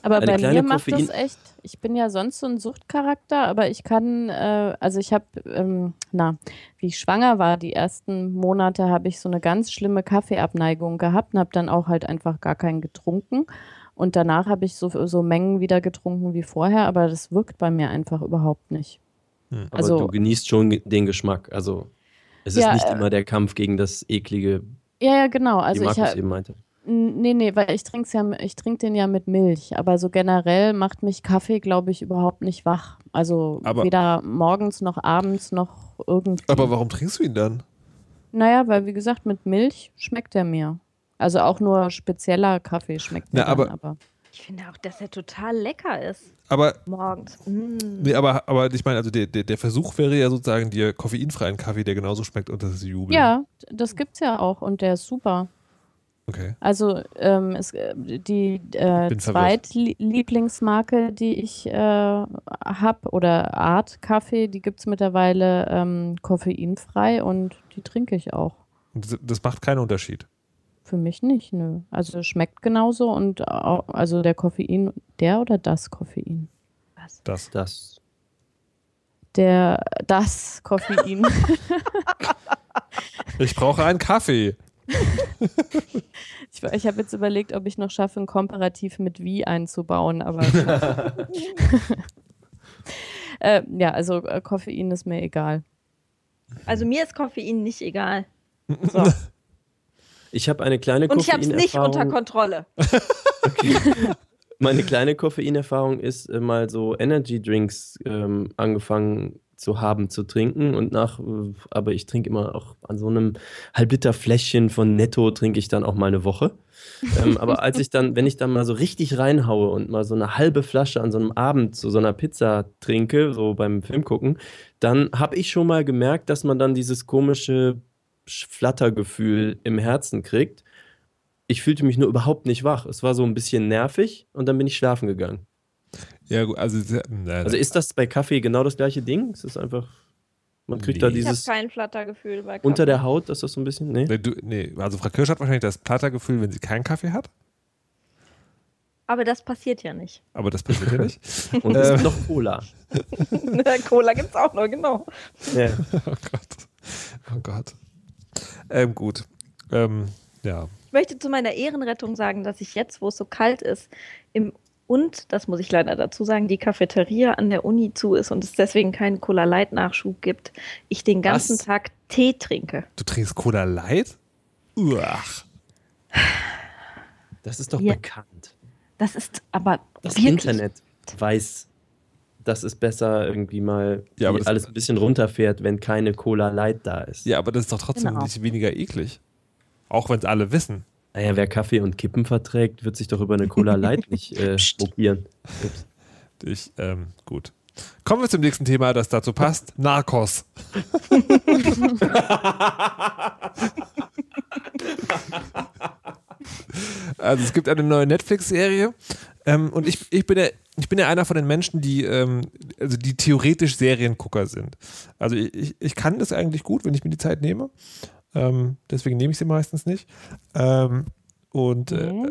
Aber Eine bei mir macht Koffein- das echt, ich bin ja sonst so ein Suchtcharakter, aber ich kann, äh, also ich habe, ähm, na, wie ich schwanger war, die ersten Monate habe ich so eine ganz schlimme Kaffeeabneigung gehabt und habe dann auch halt einfach gar keinen getrunken. Und danach habe ich so, so Mengen wieder getrunken wie vorher, aber das wirkt bei mir einfach überhaupt nicht. Aber also- du genießt schon den Geschmack. Also es Ja, ist nicht äh, immer der Kampf gegen das eklige, Ja, ja, genau. Also ich Markus eben meinte. Nee, nee, weil ich trinke ja, ich trinke den ja mit Milch, aber so generell macht mich Kaffee, glaube ich, überhaupt nicht wach. Also Aber- weder morgens noch abends noch irgendwie. Aber warum trinkst du ihn dann? Naja, weil wie gesagt, mit Milch schmeckt er mir. Also auch nur spezieller Kaffee schmeckt mir Na, aber- dann, aber Ich finde auch, dass er total lecker ist. Aber Morgens. Mm. Nee, aber, aber ich meine, also der, der, der Versuch wäre ja sozusagen dir koffeinfreien Kaffee, der genauso schmeckt und das ist Jubel. ja, das gibt's ja auch und der ist super. Okay. Also ähm, es, äh, die äh. Zweitlieblingsmarke, die ich äh, habe, oder Art Kaffee, die gibt es mittlerweile ähm, koffeinfrei und die trinke ich auch. Das, das macht keinen Unterschied. Für mich nicht, nö. Also es schmeckt genauso und au- also der Koffein, der oder das Koffein? Das. Das. Der, das Koffein. Ich brauche einen Kaffee. ich ich habe jetzt überlegt, ob ich noch schaffe, ein Komparativ mit wie einzubauen, aber äh, ja, also äh, Koffein ist mir egal. Also mir ist Koffein nicht egal. So. Ich habe eine kleine Und ich habe es nicht unter. Kontrolle. Meine kleine Koffeinerfahrung ist äh, mal so Energy Drinks ähm, angefangen zu haben, zu trinken und nach, äh, aber ich trinke immer auch an so einem Halbliter Fläschchen von Netto trinke ich dann auch mal eine Woche. ähm, aber als ich dann, wenn ich dann mal so richtig reinhaue und mal so eine halbe Flasche an so einem Abend zu so einer Pizza trinke, so beim Film gucken, dann habe ich schon mal gemerkt, dass man dann dieses komische Flattergefühl im Herzen kriegt. Ich fühlte mich nur überhaupt nicht wach. Es war so ein bisschen nervig und dann bin ich schlafen gegangen. Ja, gut, also, Also ist das bei Kaffee genau das gleiche Ding? Es ist einfach, man kriegt da Nee. Ich habe dieses kein Flattergefühl bei Kaffee. unter der Haut, ist das so ein bisschen? Nee. nee, du, nee, also Frau Kirsch hat wahrscheinlich das Plattergefühl, wenn sie keinen Kaffee hat, Aber das passiert ja nicht. aber das passiert ja nicht. Und es gibt noch Cola. Cola gibt es auch noch, genau. Ja. Oh Gott. Oh Gott. Ähm, gut. Ähm, ja. Ich möchte zu meiner Ehrenrettung sagen, dass ich jetzt, wo es so kalt ist, im und, das muss ich leider dazu sagen, die Cafeteria an der Uni zu ist und es deswegen keinen Cola Light Nachschub gibt, ich den ganzen Was? Tag Tee trinke. Du trinkst Cola Light? Uach. Das ist doch Ja. bekannt. Das ist aber Das wirklich Internet weiß, dass es besser irgendwie mal Ja, alles ein bisschen runterfährt, wenn keine Cola Light da ist. Ja, aber das ist doch trotzdem Genau. nicht weniger eklig. Auch wenn es alle wissen. Naja, wer Kaffee und Kippen verträgt, wird sich doch über eine Cola Light nicht äh. Ups. Ich, ähm, gut. Kommen wir zum nächsten Thema, das dazu passt. Narcos. also es gibt eine neue Netflix-Serie. Ähm, und ich, ich, bin ja, ich bin ja einer von den Menschen, die, ähm, also die theoretisch Seriengucker sind. Also ich, ich kann das eigentlich gut, wenn ich mir die Zeit nehme. Ähm, deswegen nehme ich sie meistens nicht. Ähm, und äh, Mhm.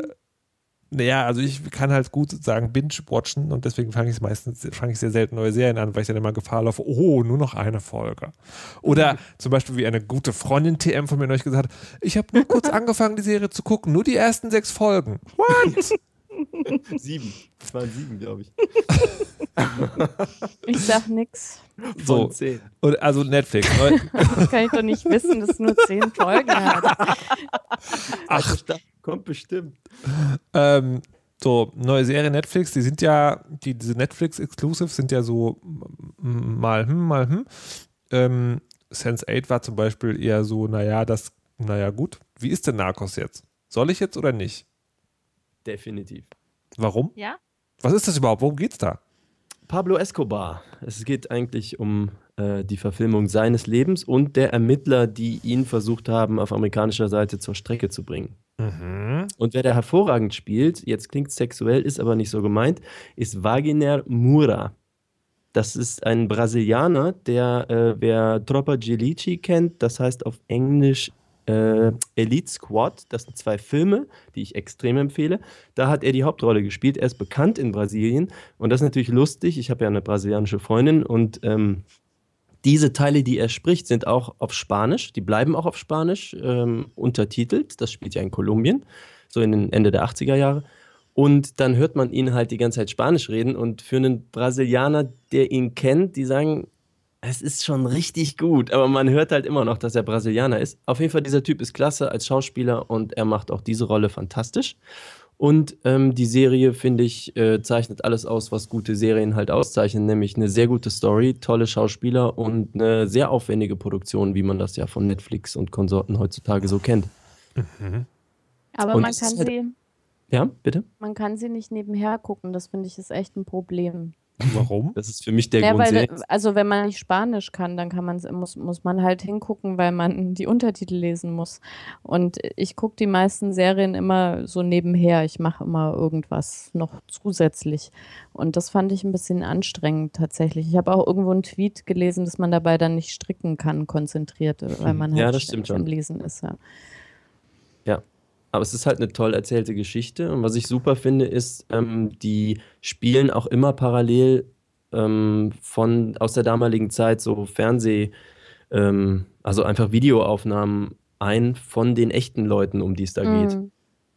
naja, also ich kann halt gut sozusagen binge-watchen und deswegen fange ich meistens, fange ich sehr selten neue Serien an, weil ich dann immer Gefahr laufe, oh, nur noch eine Folge. Oder zum Beispiel wie eine gute Freundin TM von mir neulich gesagt hat, ich habe nur kurz angefangen, die Serie zu gucken, nur die ersten sechs Folgen. What? Sieben. Es waren sieben, glaube ich. Ich sag nix. So. Zehn. Und also Netflix. neu- Das kann ich doch nicht wissen, dass es nur zehn Folgen hat. Ach, kommt bestimmt. ähm, so, neue Serie Netflix, die sind ja, die, diese Netflix-Exclusives sind ja so mal hm, mal hm. Ähm, Sense 8 war zum Beispiel eher so, naja, das, naja, gut. Wie ist denn Narcos jetzt? Soll ich jetzt oder nicht? Definitiv. Warum? Ja? Was ist das überhaupt? Worum geht's da? Pablo Escobar. Es geht eigentlich um äh, die Verfilmung seines Lebens und der Ermittler, die ihn versucht haben, auf amerikanischer Seite zur Strecke zu bringen. Mhm. Und wer da hervorragend spielt, jetzt klingt sexuell, ist aber nicht so gemeint, ist Wagner Moura. Das ist ein Brasilianer, der, äh, wer Tropa Elite kennt, das heißt auf Englisch äh, Elite Squad. Das sind zwei Filme, die ich extrem empfehle. Da hat er die Hauptrolle gespielt. Er ist bekannt in Brasilien und das ist natürlich lustig. Ich habe ja eine brasilianische Freundin und ähm, diese Teile, die er spricht, sind auch auf Spanisch. Die bleiben auch auf Spanisch ähm, untertitelt. Das spielt ja in Kolumbien, so in den Ende der 80er Jahre. Und dann hört man ihn halt die ganze Zeit Spanisch reden. Und für einen Brasilianer, der ihn kennt, die sagen, es ist schon richtig gut. Aber man hört halt immer noch, dass er Brasilianer ist. Auf jeden Fall, dieser Typ ist klasse als Schauspieler und er macht auch diese Rolle fantastisch. Und ähm, die Serie, finde ich, äh, zeichnet alles aus, was gute Serien halt auszeichnen, nämlich eine sehr gute Story, tolle Schauspieler und eine sehr aufwendige Produktion, wie man das ja von Netflix und Konsorten heutzutage so kennt. Aber Und man kann halt- sie, Ja, bitte? man kann sie nicht nebenher gucken. Das finde ich ist echt ein Problem. Warum? Das ist für mich der Ja, Grund. weil, also wenn man nicht Spanisch kann, dann kann muss, muss man halt hingucken, weil man die Untertitel lesen muss. Und ich gucke die meisten Serien immer so nebenher. Ich mache immer irgendwas noch zusätzlich. Und das fand ich ein bisschen anstrengend tatsächlich. Ich habe auch irgendwo einen Tweet gelesen, dass man dabei dann nicht stricken kann, konzentriert, weil man halt Ja, das stimmt schon. Lesen ist. Ja. Aber es ist halt eine toll erzählte Geschichte. Und was ich super finde, ist, ähm, die spielen auch immer parallel ähm, von aus der damaligen Zeit so Fernseh, ähm, also einfach Videoaufnahmen ein von den echten Leuten, um die es da geht. Mm.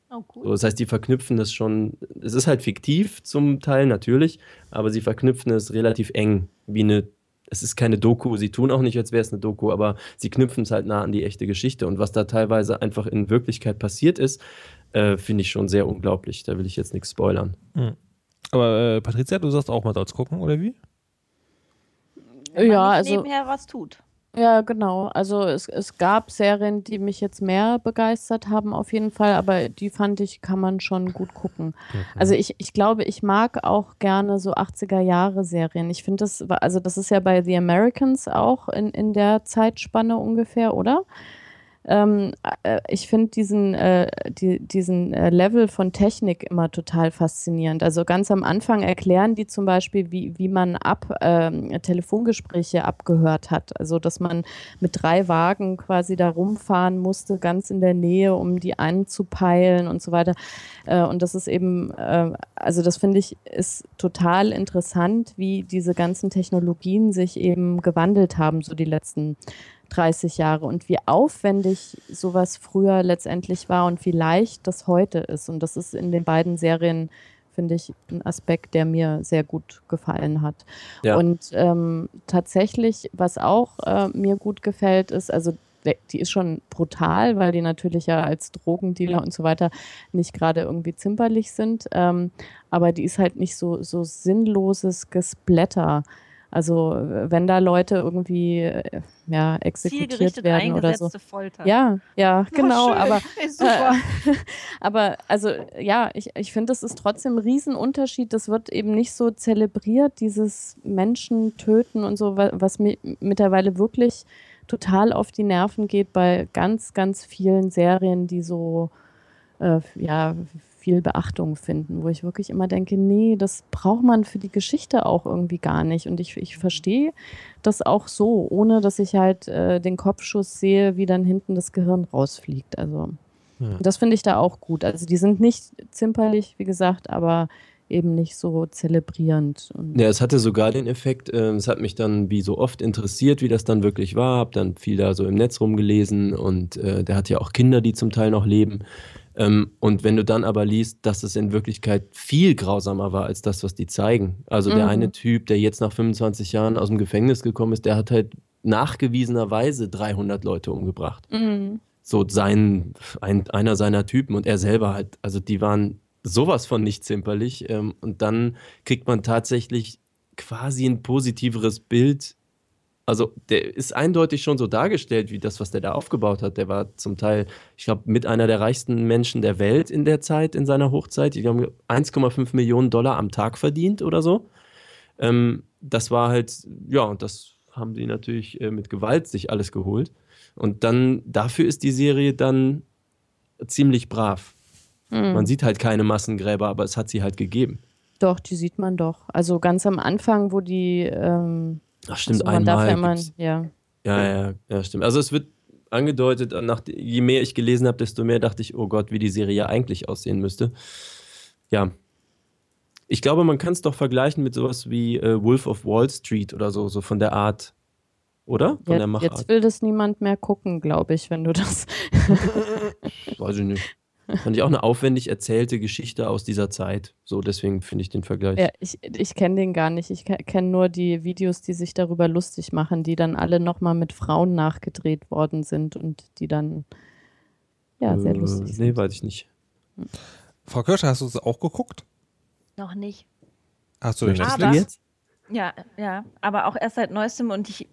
Oh, So, cool. das heißt, die verknüpfen das schon, es ist halt fiktiv zum Teil natürlich, aber sie verknüpfen es relativ eng, wie eine, es ist keine Doku, sie tun auch nicht, als wäre es eine Doku, aber sie knüpfen es halt nah an die echte Geschichte und was da teilweise einfach in Wirklichkeit passiert ist, äh, finde ich schon sehr unglaublich. Da will ich jetzt nichts spoilern. Aber äh, Patricia, du sagst auch mal soll's gucken, oder wie? Ja, also- nebenher was tut. Ja, genau. Also es, es gab Serien, die mich jetzt mehr begeistert haben, auf jeden Fall, aber die fand ich, kann man schon gut gucken. Also ich, ich glaube, ich mag auch gerne so 80er Jahre Serien. Ich finde das, war- also das ist ja bei The Americans auch in, in der Zeitspanne ungefähr, oder? Ähm, äh, ich finde diesen, äh, die, diesen äh, Level von Technik immer total faszinierend. Also ganz am Anfang erklären die zum Beispiel, wie, wie man ab, ähm, Telefongespräche abgehört hat. Also dass man mit drei Wagen quasi da rumfahren musste, ganz in der Nähe, um die anzupeilen und so weiter. Äh, und das ist eben, äh, also das finde ich, ist total interessant, wie diese ganzen Technologien sich eben gewandelt haben, so die letzten 30 Jahre und wie aufwendig sowas früher letztendlich war und wie leicht das heute ist. Und das ist in den beiden Serien, finde ich, ein Aspekt, der mir sehr gut gefallen hat. Ja. Und ähm, tatsächlich, was auch äh, mir gut gefällt, ist, also die ist schon brutal, weil die natürlich ja als Drogendealer und so weiter nicht gerade irgendwie zimperlich sind. Ähm, aber die ist halt nicht so, so sinnloses Gesplatter. Also wenn da Leute irgendwie äh, ja, exekutiert werden oder so. Folter. Ja, ja, genau. schön. aber äh, aber also ja, ich, ich finde, es ist trotzdem ein Riesenunterschied. Das wird eben nicht so zelebriert, dieses Menschen töten und so, wa- was mir mittlerweile wirklich total auf die Nerven geht bei ganz, ganz vielen Serien, die so äh, ja, viel Beachtung finden, wo ich wirklich immer denke, nee, das braucht man für die Geschichte auch irgendwie gar nicht. Und ich, ich verstehe das auch so, ohne dass ich halt äh, den Kopfschuss sehe, wie dann hinten das Gehirn rausfliegt. Also hm. das finde ich da auch gut. Also die sind nicht zimperlich, wie gesagt, aber eben nicht so zelebrierend. Ja, es hatte sogar den Effekt, äh, es hat mich dann wie so oft interessiert, wie das dann wirklich war, habe dann viel da so im Netz rumgelesen und äh, der hat ja auch Kinder, die zum Teil noch leben. Ähm, und wenn du dann aber liest, dass es in Wirklichkeit viel grausamer war als das, was die zeigen. Also mhm. der eine Typ, der jetzt nach 25 Jahren aus dem Gefängnis gekommen ist, der hat halt nachgewiesenerweise 300 Leute umgebracht. Mhm. So sein, ein, einer seiner Typen und er selber halt, also die waren sowas von nicht zimperlich. Ähm, und dann kriegt man tatsächlich quasi ein positiveres Bild also der ist eindeutig schon so dargestellt, wie das, was der da aufgebaut hat. Der war zum Teil, ich glaube, mit einer der reichsten Menschen der Welt in der Zeit, in seiner Hochzeit. Ich habe 1,5 Millionen Dollar am Tag verdient oder so. Ähm, das war halt, ja, und das haben die natürlich äh, mit Gewalt sich alles geholt. Und dann, dafür ist die Serie dann ziemlich brav. Mhm. Man sieht halt keine Massengräber, aber es hat sie halt gegeben. Doch, die sieht man doch. Also ganz am Anfang, wo die ähm, Ach stimmt, also einmal. Ja, man, ja. ja, ja, ja, stimmt. Also es wird angedeutet, nach, je mehr ich gelesen habe, desto mehr dachte ich, oh Gott, wie die Serie eigentlich aussehen müsste. Ja. Ich glaube, man kann es doch vergleichen mit sowas wie äh, Wolf of Wall Street oder so, so von der Art. Oder? Von jetzt, der Machart. Jetzt will das niemand mehr gucken, glaube ich, wenn du das. Weiß ich nicht. Fand ich auch eine aufwendig erzählte Geschichte aus dieser Zeit. So, deswegen finde ich den Vergleich. Ja, ich, ich kenne den gar nicht. Ich kenne nur die Videos, die sich darüber lustig machen, die dann alle nochmal mit Frauen nachgedreht worden sind und die dann ja sehr äh, lustig sind. Nee, weiß ich nicht. Hm. Frau Kirscher, hast du es auch geguckt? Noch nicht. Hast du den aber, jetzt? Ja, ja, aber auch erst seit neuestem und ich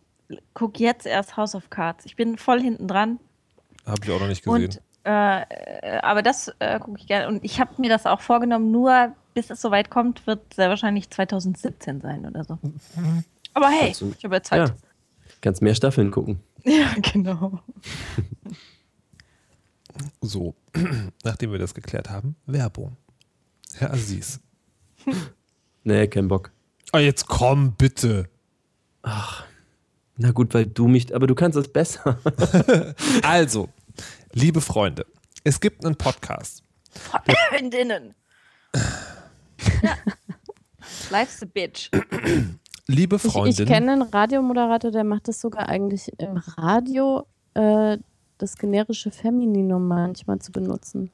gucke jetzt erst House of Cards. Ich bin voll hinten dran. Habe ich auch noch nicht gesehen. Und äh, äh, aber das äh, gucke ich gerne. Und ich habe mir das auch vorgenommen, nur bis es soweit kommt, wird sehr wahrscheinlich 2017 sein oder so. Aber hey, du, ich habe ja Zeit. Ja, kannst mehr Staffeln gucken. Ja, genau. so, nachdem wir das geklärt haben, Werbung. Herr Aziz. nee, kein Bock. Oh, jetzt komm, bitte. Ach, na gut, weil du mich, aber du kannst es besser. also, Liebe Freunde, es gibt einen Podcast. Freundinnen. ja. Life's a bitch. Liebe Freundinnen. Ich, ich kenne einen Radiomoderator, der macht das sogar eigentlich im Radio, äh, das generische Femininum manchmal zu benutzen.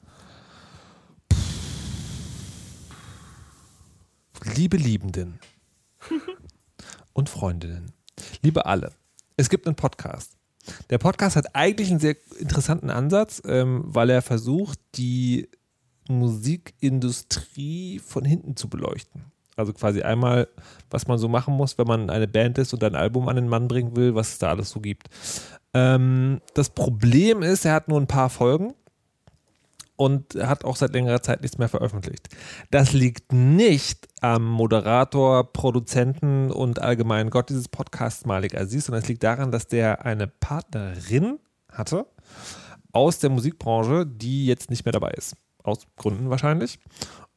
Liebe Liebenden und Freundinnen, liebe alle, es gibt einen Podcast. Der Podcast hat eigentlich einen sehr interessanten Ansatz, ähm, weil er versucht, die Musikindustrie von hinten zu beleuchten. Also quasi einmal, was man so machen muss, wenn man eine Band ist und ein Album an den Mann bringen will, was es da alles so gibt. Ähm, das Problem ist, er hat nur ein paar Folgen und hat auch seit längerer Zeit nichts mehr veröffentlicht. Das liegt nicht am Moderator, Produzenten und allgemeinen Gott dieses Podcasts Malik Aziz, sondern es liegt daran, dass der eine Partnerin hatte aus der Musikbranche, die jetzt nicht mehr dabei ist. Aus Gründen wahrscheinlich.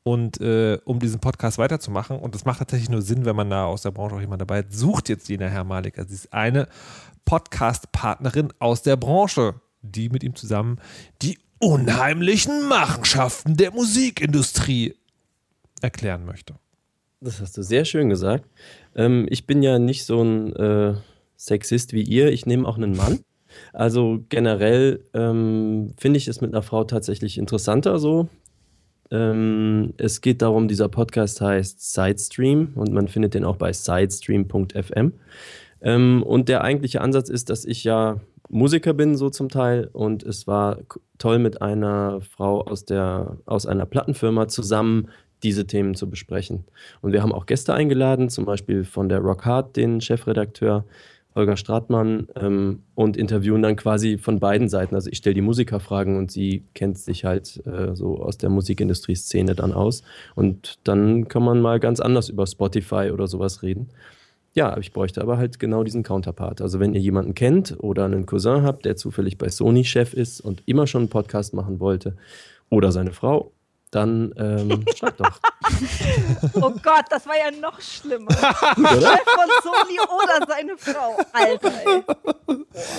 Und äh, um diesen Podcast weiterzumachen, und das macht tatsächlich nur Sinn, wenn man da aus der Branche auch jemand dabei hat, sucht jetzt jener Herr Malik Aziz eine Podcast-Partnerin aus der Branche, die mit ihm zusammen die unheimlichen Machenschaften der Musikindustrie erklären möchte. Das hast du sehr schön gesagt. Ähm, ich bin ja nicht so ein äh, Sexist wie ihr. Ich nehme auch einen Mann. Also generell ähm, finde ich es mit einer Frau tatsächlich interessanter so. Ähm, es geht darum, dieser Podcast heißt Sidestream und man findet den auch bei sidestream.fm. Ähm, und der eigentliche Ansatz ist, dass ich ja Musiker bin, so zum Teil. Und es war toll, mit einer Frau aus, der, aus einer Plattenfirma zusammen diese Themen zu besprechen. Und wir haben auch Gäste eingeladen, zum Beispiel von der Rock Hard, den Chefredakteur Holger Stratmann, ähm, und interviewen dann quasi von beiden Seiten. Also ich stelle die Musikerfragen und sie kennt sich halt äh, so aus der Musikindustrie-Szene dann aus. Und dann kann man mal ganz anders über Spotify oder sowas reden. Ja, ich bräuchte aber halt genau diesen Counterpart. Also wenn ihr jemanden kennt oder einen Cousin habt, der zufällig bei Sony Chef ist und immer schon einen Podcast machen wollte oder seine Frau, dann ähm, schreibt doch. Oh Gott, das war ja noch schlimmer. Oder? Chef von Sony oder seine Frau. Alter, ey.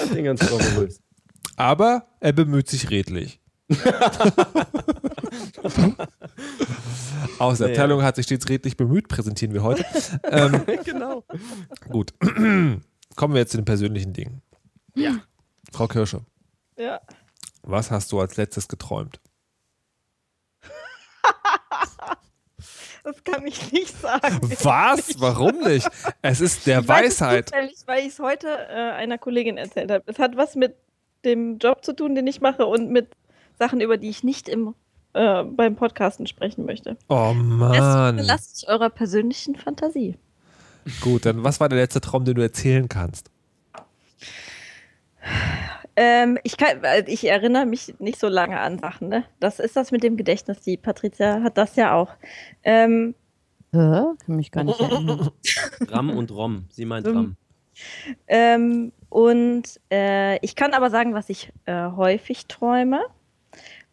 Hat den ganz bravourös. Aber er bemüht sich redlich. Aus der. Abteilung hat sich stets redlich bemüht, präsentieren wir heute. ähm, genau. gut. Kommen wir jetzt zu den persönlichen Dingen. Ja. Frau Kirsche, Ja. was hast du als letztes geträumt? Das kann ich nicht sagen. Was? Warum nicht? Es ist der Ich weiß Weisheit. Zufällig, weil ich es heute äh, einer Kollegin erzählt habe. Es hat was mit dem Job zu tun, den ich mache und mit Sachen, über die ich nicht im, äh, beim Podcasten sprechen möchte. Oh Das Mann. überlasse ich eurer persönlichen Fantasie. Gut, dann was war der letzte Traum, den du erzählen kannst? Ähm, ich, kann, äh, ich erinnere mich nicht so lange an Sachen. Ne? Das ist das mit dem Gedächtnis. Die Patricia hat das ja auch. Ähm, Hä? Kann mich gar nicht erinnern. Ram und Rom. Sie meint Ähm, Ram. Ähm, und äh, ich kann aber sagen, was ich äh, häufig träume.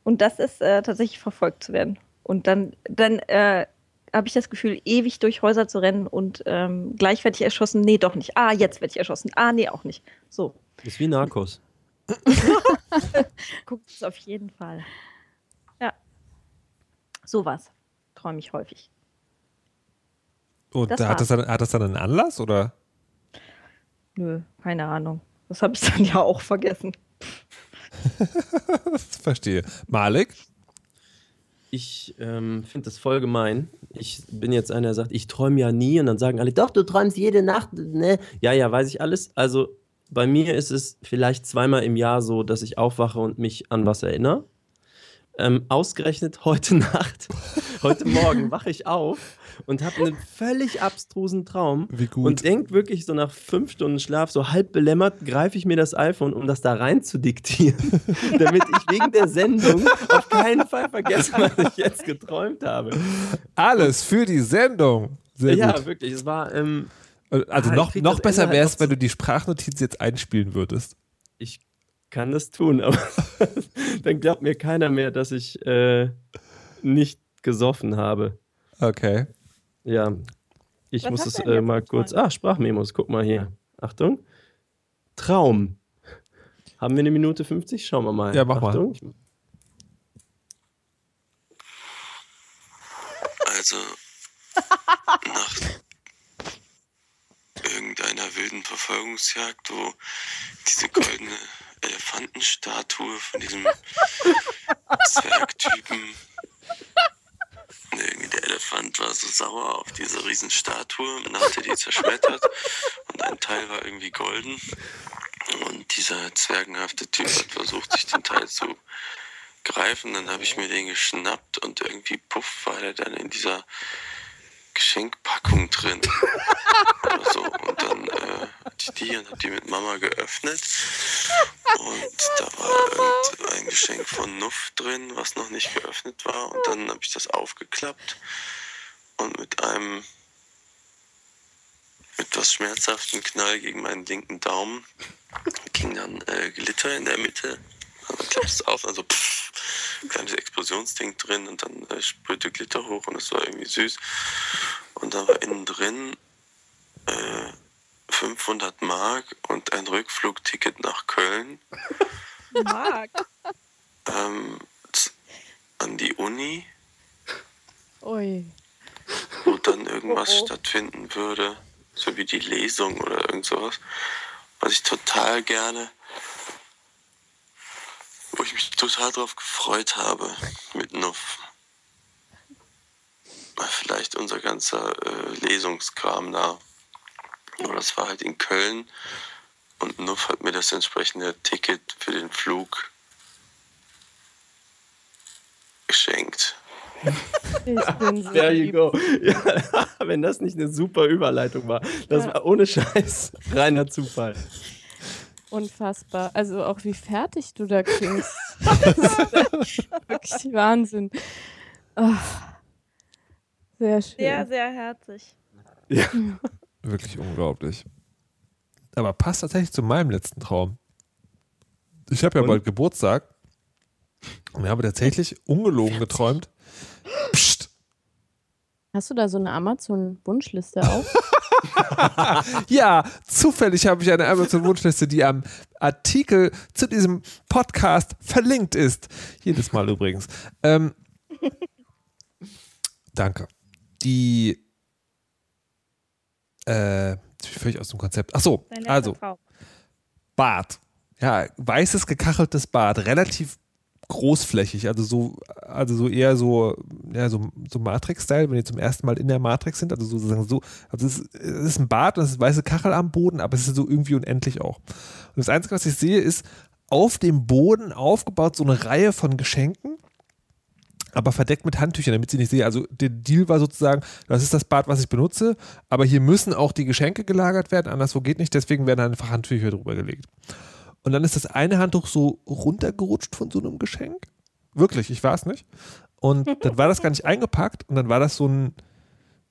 Und das ist äh, tatsächlich verfolgt zu werden. Und dann, dann äh, habe ich das Gefühl, ewig durch Häuser zu rennen und ähm, gleich werde ich erschossen. Nee, doch nicht. Ah, jetzt werde ich erschossen. Ah, nee, auch nicht. So, Ist wie Narcos. guckt es auf jeden Fall. Ja. Sowas träume ich häufig. Und Das da hat, war's. das dann, hat das dann einen Anlass oder? Nö, keine Ahnung. Das habe ich dann ja auch vergessen. Verstehe. Malik? Ich ähm, finde das voll gemein. Ich bin jetzt einer, der sagt, ich träume ja nie. Und dann sagen alle, doch, du träumst jede Nacht. Ne? Ja, ja, weiß ich alles. Also bei mir ist es vielleicht zweimal im Jahr so, dass ich aufwache und mich an was erinnere. Ähm, ausgerechnet heute Nacht, heute Morgen wache ich auf und habe einen völlig abstrusen Traum. Wie gut. Und denk wirklich so nach fünf Stunden Schlaf, so halb belämmert, greife ich mir das iPhone, um das da rein zu diktieren, damit ich wegen der Sendung auf keinen Fall vergesse, was ich jetzt geträumt habe. Alles für die Sendung. Sehr ja, gut. wirklich. Es war, ähm, Also Ah, noch, noch besser wäre es, wenn du die Sprachnotiz jetzt einspielen würdest. ich kann das tun, aber dann glaubt mir keiner mehr, dass ich äh, nicht gesoffen habe. Okay. Ja, ich Was muss es äh, mal kurz. Ah, Sprachmemos, guck mal hier. Achtung. Traum. Haben wir eine Minute 50? Schauen wir mal. Ja, mach mal. Achtung. Also nach irgendeiner wilden Verfolgungsjagd, wo diese goldene Elefantenstatue von diesem Zwergtypen, irgendwie Elefant war so sauer auf diese Riesenstatue und dann hat er die zerschmettert und ein Teil war irgendwie golden und dieser zwergenhafte Typ hat versucht, sich den Teil zu greifen. Dann habe ich mir den geschnappt und irgendwie puff war der dann in dieser Geschenkpackung drin. So. Und dann hatte die und habe die mit Mama geöffnet. Und da war irgendein Geschenk von Nuff drin, was noch nicht geöffnet war. Und dann habe ich das aufgeklappt und mit einem etwas schmerzhaften Knall gegen meinen linken Daumen ging dann äh, Glitter in der Mitte. Dann klappt es auf, also pff, kleines Explosionsding drin und dann äh, sprühte Glitter hoch und es war irgendwie süß. Und dann war innen drin äh, 500 Mark und ein Rückflugticket nach Köln Marc. ähm, an die Uni, Ui. wo dann irgendwas Oh, oh. stattfinden würde, so wie die Lesung oder irgend sowas, was ich total gerne, wo ich mich total drauf gefreut habe mit Nuff. Vielleicht unser ganzer äh, Lesungskram da. Aber das war halt in Köln und Nuff hat mir das entsprechende Ticket für den Flug geschenkt. Ich bin so There you go. Ja, wenn das nicht eine super Überleitung war. Das Ja. war ohne Scheiß reiner Zufall. Unfassbar. Also auch wie fertig du da klingst. Wirklich Wahnsinn. Ah. Sehr schön. Sehr, sehr herzig. Wirklich unglaublich. Aber passt tatsächlich zu meinem letzten Traum. Ich habe ja Und? bald Geburtstag Und habe tatsächlich ungelogen geträumt. Psst. Hast du da so eine Amazon-Wunschliste auf? Ja, zufällig habe ich eine Amazon-Wunschliste, die am Artikel zu diesem Podcast verlinkt ist. Jedes Mal übrigens. Ähm, danke. Die äh, völlig aus dem Konzept. Ach so, also Traum. Bad. Ja, weißes gekacheltes Bad, relativ großflächig, also so, also so eher so, ja, so, so Matrix-Style, wenn die zum ersten Mal in der Matrix sind, also sozusagen so, also es ist, es ist ein Bad und es ist weiße Kachel am Boden, aber es ist so irgendwie unendlich auch. Und das Einzige, was ich sehe, ist auf dem Boden aufgebaut so eine Reihe von Geschenken, aber verdeckt mit Handtüchern, damit sie nicht sehe. Also der Deal war sozusagen, das ist das Bad, was ich benutze, aber hier müssen auch die Geschenke gelagert werden, anderswo geht nicht, deswegen werden einfach Handtücher drüber gelegt. Und dann ist das eine Handtuch so runtergerutscht von so einem Geschenk. Wirklich, ich war es nicht. Und dann war das gar nicht eingepackt und dann war das so ein,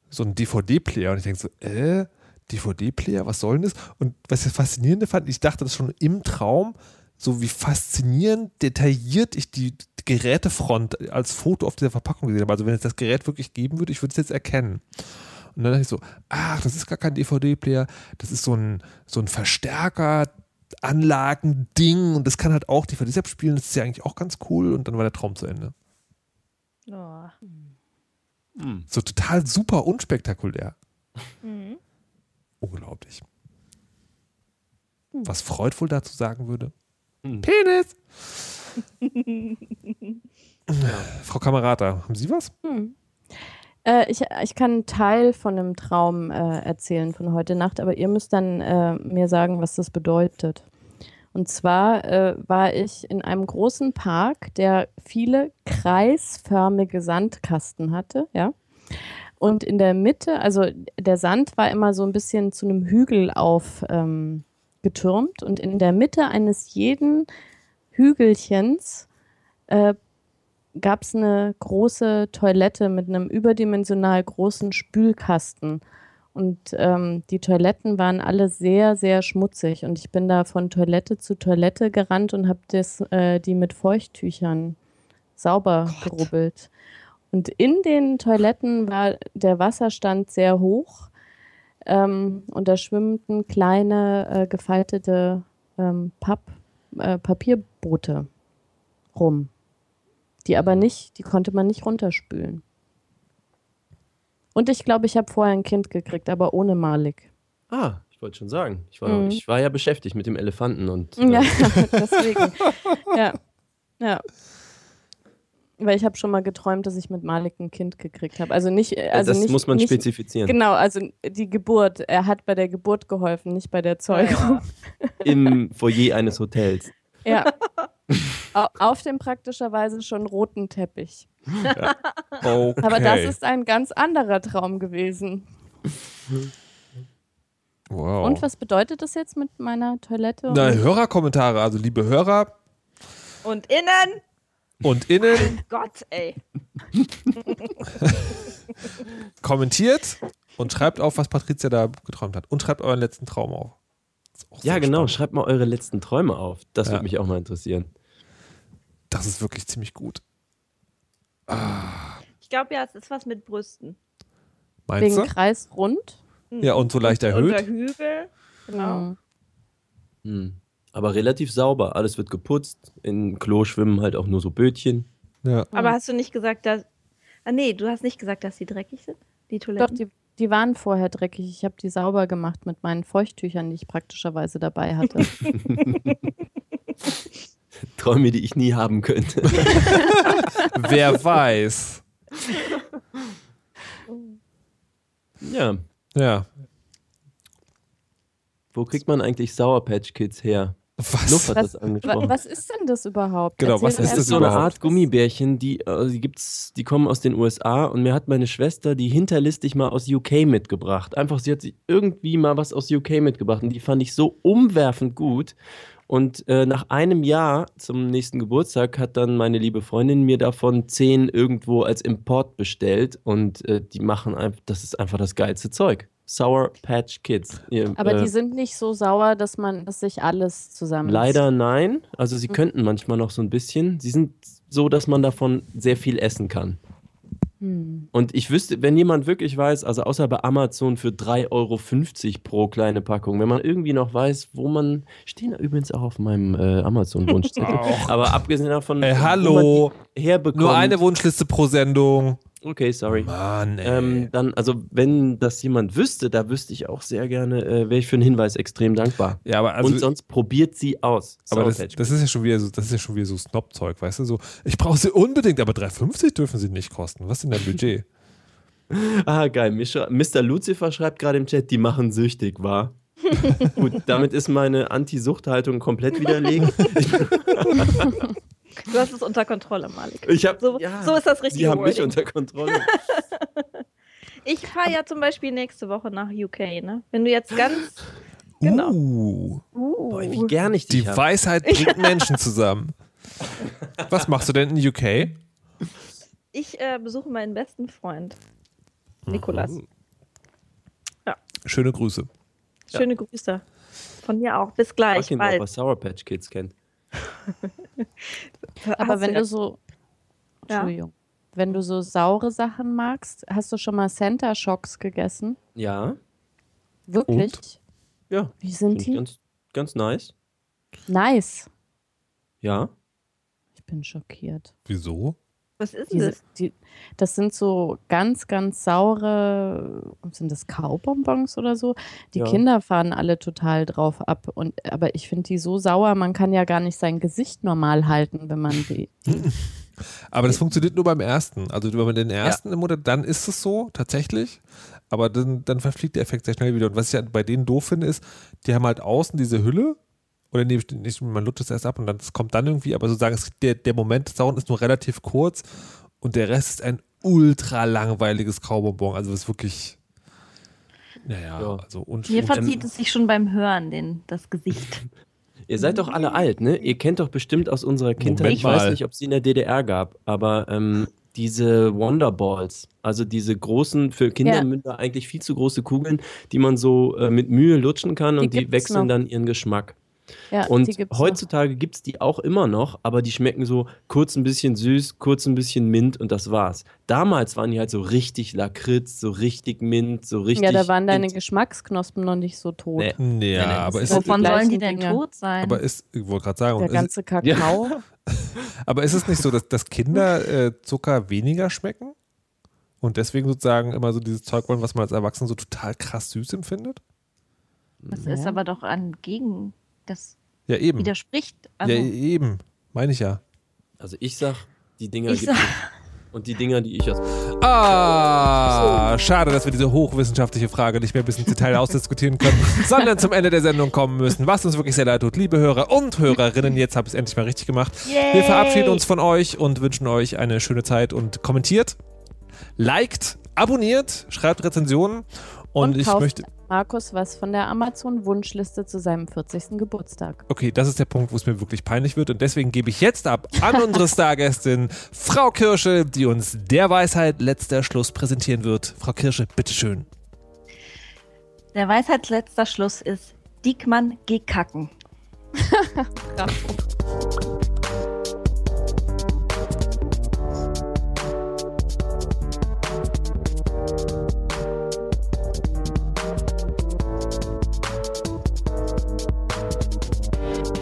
so ein DVD-Player. Und ich denke so, äh, DVD-Player, was soll denn das? Und was ich das Faszinierende fand, ich dachte das schon im Traum, so wie faszinierend detailliert ich die Gerätefront als Foto auf dieser Verpackung gesehen habe. Also wenn es das Gerät wirklich geben würde, ich würde es jetzt erkennen. Und dann dachte ich so, ach, das ist gar kein DVD-Player, das ist so ein, so ein Verstärker, Anlagending und das kann halt auch DVDs abspielen, das ist ja eigentlich auch ganz cool und dann war der Traum zu Ende. Oh. Hm. So total super unspektakulär. Mhm. Unglaublich. Was Freud wohl dazu sagen würde? Hm. Penis! Frau Kamerata, haben Sie was? Hm. Äh, ich, ich kann einen Teil von einem Traum äh, erzählen von heute Nacht, aber ihr müsst dann äh, mir sagen, was das bedeutet. Und zwar äh, war ich in einem großen Park, der viele kreisförmige Sandkasten hatte, ja. Und in der Mitte, also der Sand war immer so ein bisschen zu einem Hügel auf ähm, getürmt und in der Mitte eines jeden Hügelchens äh, gab es eine große Toilette mit einem überdimensional großen Spülkasten. Und ähm, die Toiletten waren alle sehr, sehr schmutzig. Und ich bin da von Toilette zu Toilette gerannt und habe äh, die mit Feuchttüchern sauber gerubbelt. Und in den Toiletten war der Wasserstand sehr hoch. Ähm, und da schwimmten kleine äh, gefaltete ähm, Papp, äh, Papierboote rum. Die aber nicht, die konnte man nicht runterspülen. Und ich glaube, ich habe vorher ein Kind gekriegt, aber ohne Malik. Ah, ich wollte schon sagen. Ich war, Mhm. ich war ja beschäftigt mit dem Elefanten und Ja, äh, deswegen. ja, ja. Weil ich habe schon mal geträumt, dass ich mit Malik ein Kind gekriegt habe. Also nicht, äh, also das nicht, muss man nicht, spezifizieren. Genau, also die Geburt. Er hat bei der Geburt geholfen, nicht bei der Zeugung. Im Foyer eines Hotels. Ja. Au- Auf dem praktischerweise schon roten Teppich. Okay. Aber das ist ein ganz anderer Traum gewesen. wow. Und was bedeutet das jetzt mit meiner Toilette? Na, Hörerkommentare, also liebe Hörer Und innen, und innen, Gott, ey. kommentiert und schreibt auf, was Patricia da geträumt hat. Und schreibt euren letzten Traum auf. Ja, genau. spannend. Schreibt mal eure letzten Träume auf. Das Ja. würde mich auch mal interessieren. Das ist wirklich ziemlich gut. Ich glaube ja, es ist was mit Brüsten. Meinst Wegen du? kreisrund? Ja, und so leicht Und erhöht. der Hügel. Genau. Mhm. Hm. Aber relativ sauber. Alles wird geputzt. In Klo schwimmen halt auch nur so Bötchen. Ja. Aber hast du nicht gesagt, dass. Ah, nee, du hast nicht gesagt, dass die dreckig sind? Die Doch, Toiletten? die, die waren vorher dreckig. Ich habe die sauber gemacht mit meinen Feuchttüchern, die ich praktischerweise dabei hatte. Träume, die ich nie haben könnte. Wer weiß. ja. Ja. Wo kriegt man eigentlich Sour Patch Kids her? Was? Luft hat Was, das angesprochen. was ist denn das überhaupt? Genau, Erzähl was ist Das das ist so eine? Art Gummibärchen, die, äh, die gibt's, die kommen aus den USA und mir hat meine Schwester die hinterlistig mal aus UK mitgebracht. Einfach, sie hat sich irgendwie mal was aus UK mitgebracht und die fand ich so umwerfend gut. Und äh, nach einem Jahr zum nächsten Geburtstag hat dann meine liebe Freundin mir davon zehn irgendwo als Import bestellt und äh, die machen einfach, das ist einfach das geilste Zeug. Sour Patch Kids. Ihr, Aber äh, die sind nicht so sauer, dass man, dass sich alles zusammen. Leider nein. Also sie Mhm. könnten manchmal noch so ein bisschen. Sie sind so, dass man davon sehr viel essen kann. Hm. Und ich wüsste, wenn jemand wirklich weiß, also außer bei Amazon für 3,50 Euro pro kleine Packung, wenn man irgendwie noch weiß, wo man, stehen übrigens auch auf meinem äh, Amazon-Wunschzettel, aber abgesehen davon, Ey, wo hallo. man die herbekommt. Nur eine Wunschliste pro Sendung. Okay, sorry. Mann, ey. Ähm, dann, also wenn das jemand wüsste, da wüsste ich auch sehr gerne, äh, wäre ich für einen Hinweis extrem dankbar. ja, aber also, Und sonst probiert sie aus. aber das, das ist ja schon wieder so, das ist ja schon wieder so Snob-Zeug, weißt du? So, ich brauche sie unbedingt, aber 3,50 dürfen sie nicht kosten. Was ist denn dein Budget? Ah, geil. Mr. Lucifer schreibt gerade im Chat, die machen süchtig, war. Gut, damit ist meine Anti-Sucht-Haltung komplett widerlegt. Du hast es unter Kontrolle, Malik. Ich hab, So, ja, so ist das richtige Sie haben mich unter Kontrolle. Ich fahre ja zum Beispiel nächste Woche nach UK, ne? Wenn du jetzt ganz. Genau. Uh, Uh, Boah, wie gern ich dich die hab. Weisheit bringt Menschen zusammen. Was machst du denn in UK? ich äh, besuche meinen besten Freund, Nikolas. Mhm. Schöne Grüße. Schöne Grüße. Von mir auch. Bis gleich. Frag ihn, ob Bald. er Sour Patch Kids kennt. Aber wenn ja- du so. Ja. Entschuldigung. Wenn du so saure Sachen magst, hast du schon mal Center Shocks gegessen? Ja, Wirklich? ja. Wie sind Sind die? ganz, ganz nice. Nice. Ja. Ich bin schockiert. Wieso? Was ist Diese, das? die, das sind so ganz, ganz saure, sind das Kaubonbons oder so? Die Ja. Kinder fahren alle total drauf ab. Und, aber ich finde die so sauer, man kann ja gar nicht sein Gesicht normal halten, wenn man die. Aber das funktioniert nur beim ersten. Also wenn man den ersten im Monat, dann ist es so, tatsächlich. Aber dann, dann verfliegt der Effekt sehr schnell wieder. Und was ich ja bei denen doof finde, ist, die haben halt außen diese Hülle. Oder nee, nicht, man lutscht es erst ab und dann das kommt dann irgendwie, aber sozusagen es, der, der Moment des Sauen ist nur relativ kurz und der Rest ist ein ultra langweiliges Kaubonbon. Also das ist wirklich, naja, Ja. also und, Mir verzieht es sich schon beim Hören, den, das Gesicht. Ihr seid doch alle alt, ne? Ihr kennt doch bestimmt aus unserer Kindheit, Moment ich weiß nicht, ob es sie in der DDR gab, aber ähm, diese Wonderballs, also diese großen, für Kindermünder eigentlich viel zu große Kugeln, die man so äh, mit Mühe lutschen kann Die und die wechseln noch. dann ihren Geschmack. Ja, Und heutzutage gibt es die auch immer noch, aber die schmecken so kurz ein bisschen süß, kurz ein bisschen Mint und das war's. Damals waren die halt so richtig Lakritz, so richtig Mint, so richtig. Ja, da waren deine Mint. Geschmacksknospen noch nicht so tot. Nee. ja, Nee, nee, aber ist, Wovon sollen die denn Dinge. tot sein? aber ist, ich wollte gerade sagen, Der ist, ganze Kakao. aber ist es nicht so, dass, dass Kinder äh, Zucker weniger schmecken? Und deswegen sozusagen immer so dieses Zeug wollen, was man als Erwachsener so total krass süß empfindet? das ist aber doch an gegen. Das Ja, eben. widerspricht. Also, ja, eben. Meine ich ja. Also ich sag, die Dinger Ich gibt sag- es. Und die Dinger, die ich aus. Ah, schade, dass wir diese hochwissenschaftliche Frage nicht mehr bis ins Detail ausdiskutieren können, sondern zum Ende der Sendung kommen müssen, was uns wirklich sehr leid tut. Liebe Hörer und Hörerinnen, jetzt habe ich es endlich mal richtig gemacht. Wir verabschieden uns von euch und wünschen euch eine schöne Zeit und kommentiert, liked, abonniert, schreibt Rezensionen und, ich kauft möchte... Markus was von der Amazon-Wunschliste zu seinem 40. Geburtstag. Okay, das ist der Punkt, wo es mir wirklich peinlich wird und deswegen gebe ich jetzt ab an unsere Stargästin Frau Kirsche, die uns der Weisheit letzter Schluss präsentieren wird. Frau Kirsche, bitteschön. Der Weisheitsletzter Schluss ist: Diekmann, geh kacken. Ich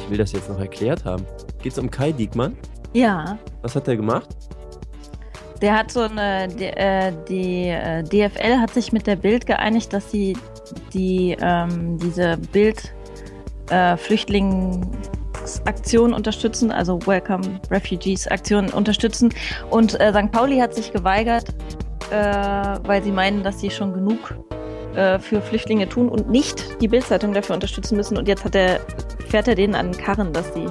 will das jetzt noch erklärt haben. Geht's um Kai Diekmann? Ja. Was hat der gemacht? Der hat so eine, die, äh, die äh, DFL hat sich mit der Bild geeinigt, dass sie die, ähm, diese Bild äh, Flüchtlingsaktion unterstützen, also Welcome Refugees Aktion unterstützen. Und äh, St. Pauli hat sich geweigert, weil sie meinen, dass sie schon genug für Flüchtlinge tun und nicht die Bildzeitung dafür unterstützen müssen. Und jetzt hat er, fährt er denen an den Karren, dass die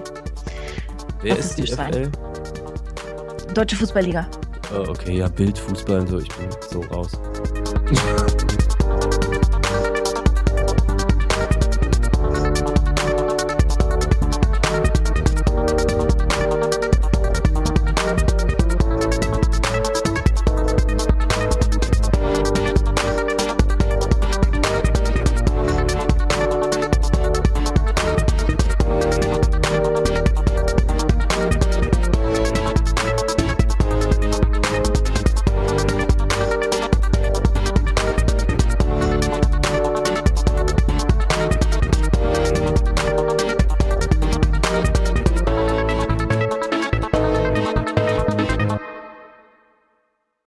Wer ist die. FL? Deutsche Fußballliga. Oh, okay, ja, Bild, Fußball und so, ich bin so raus.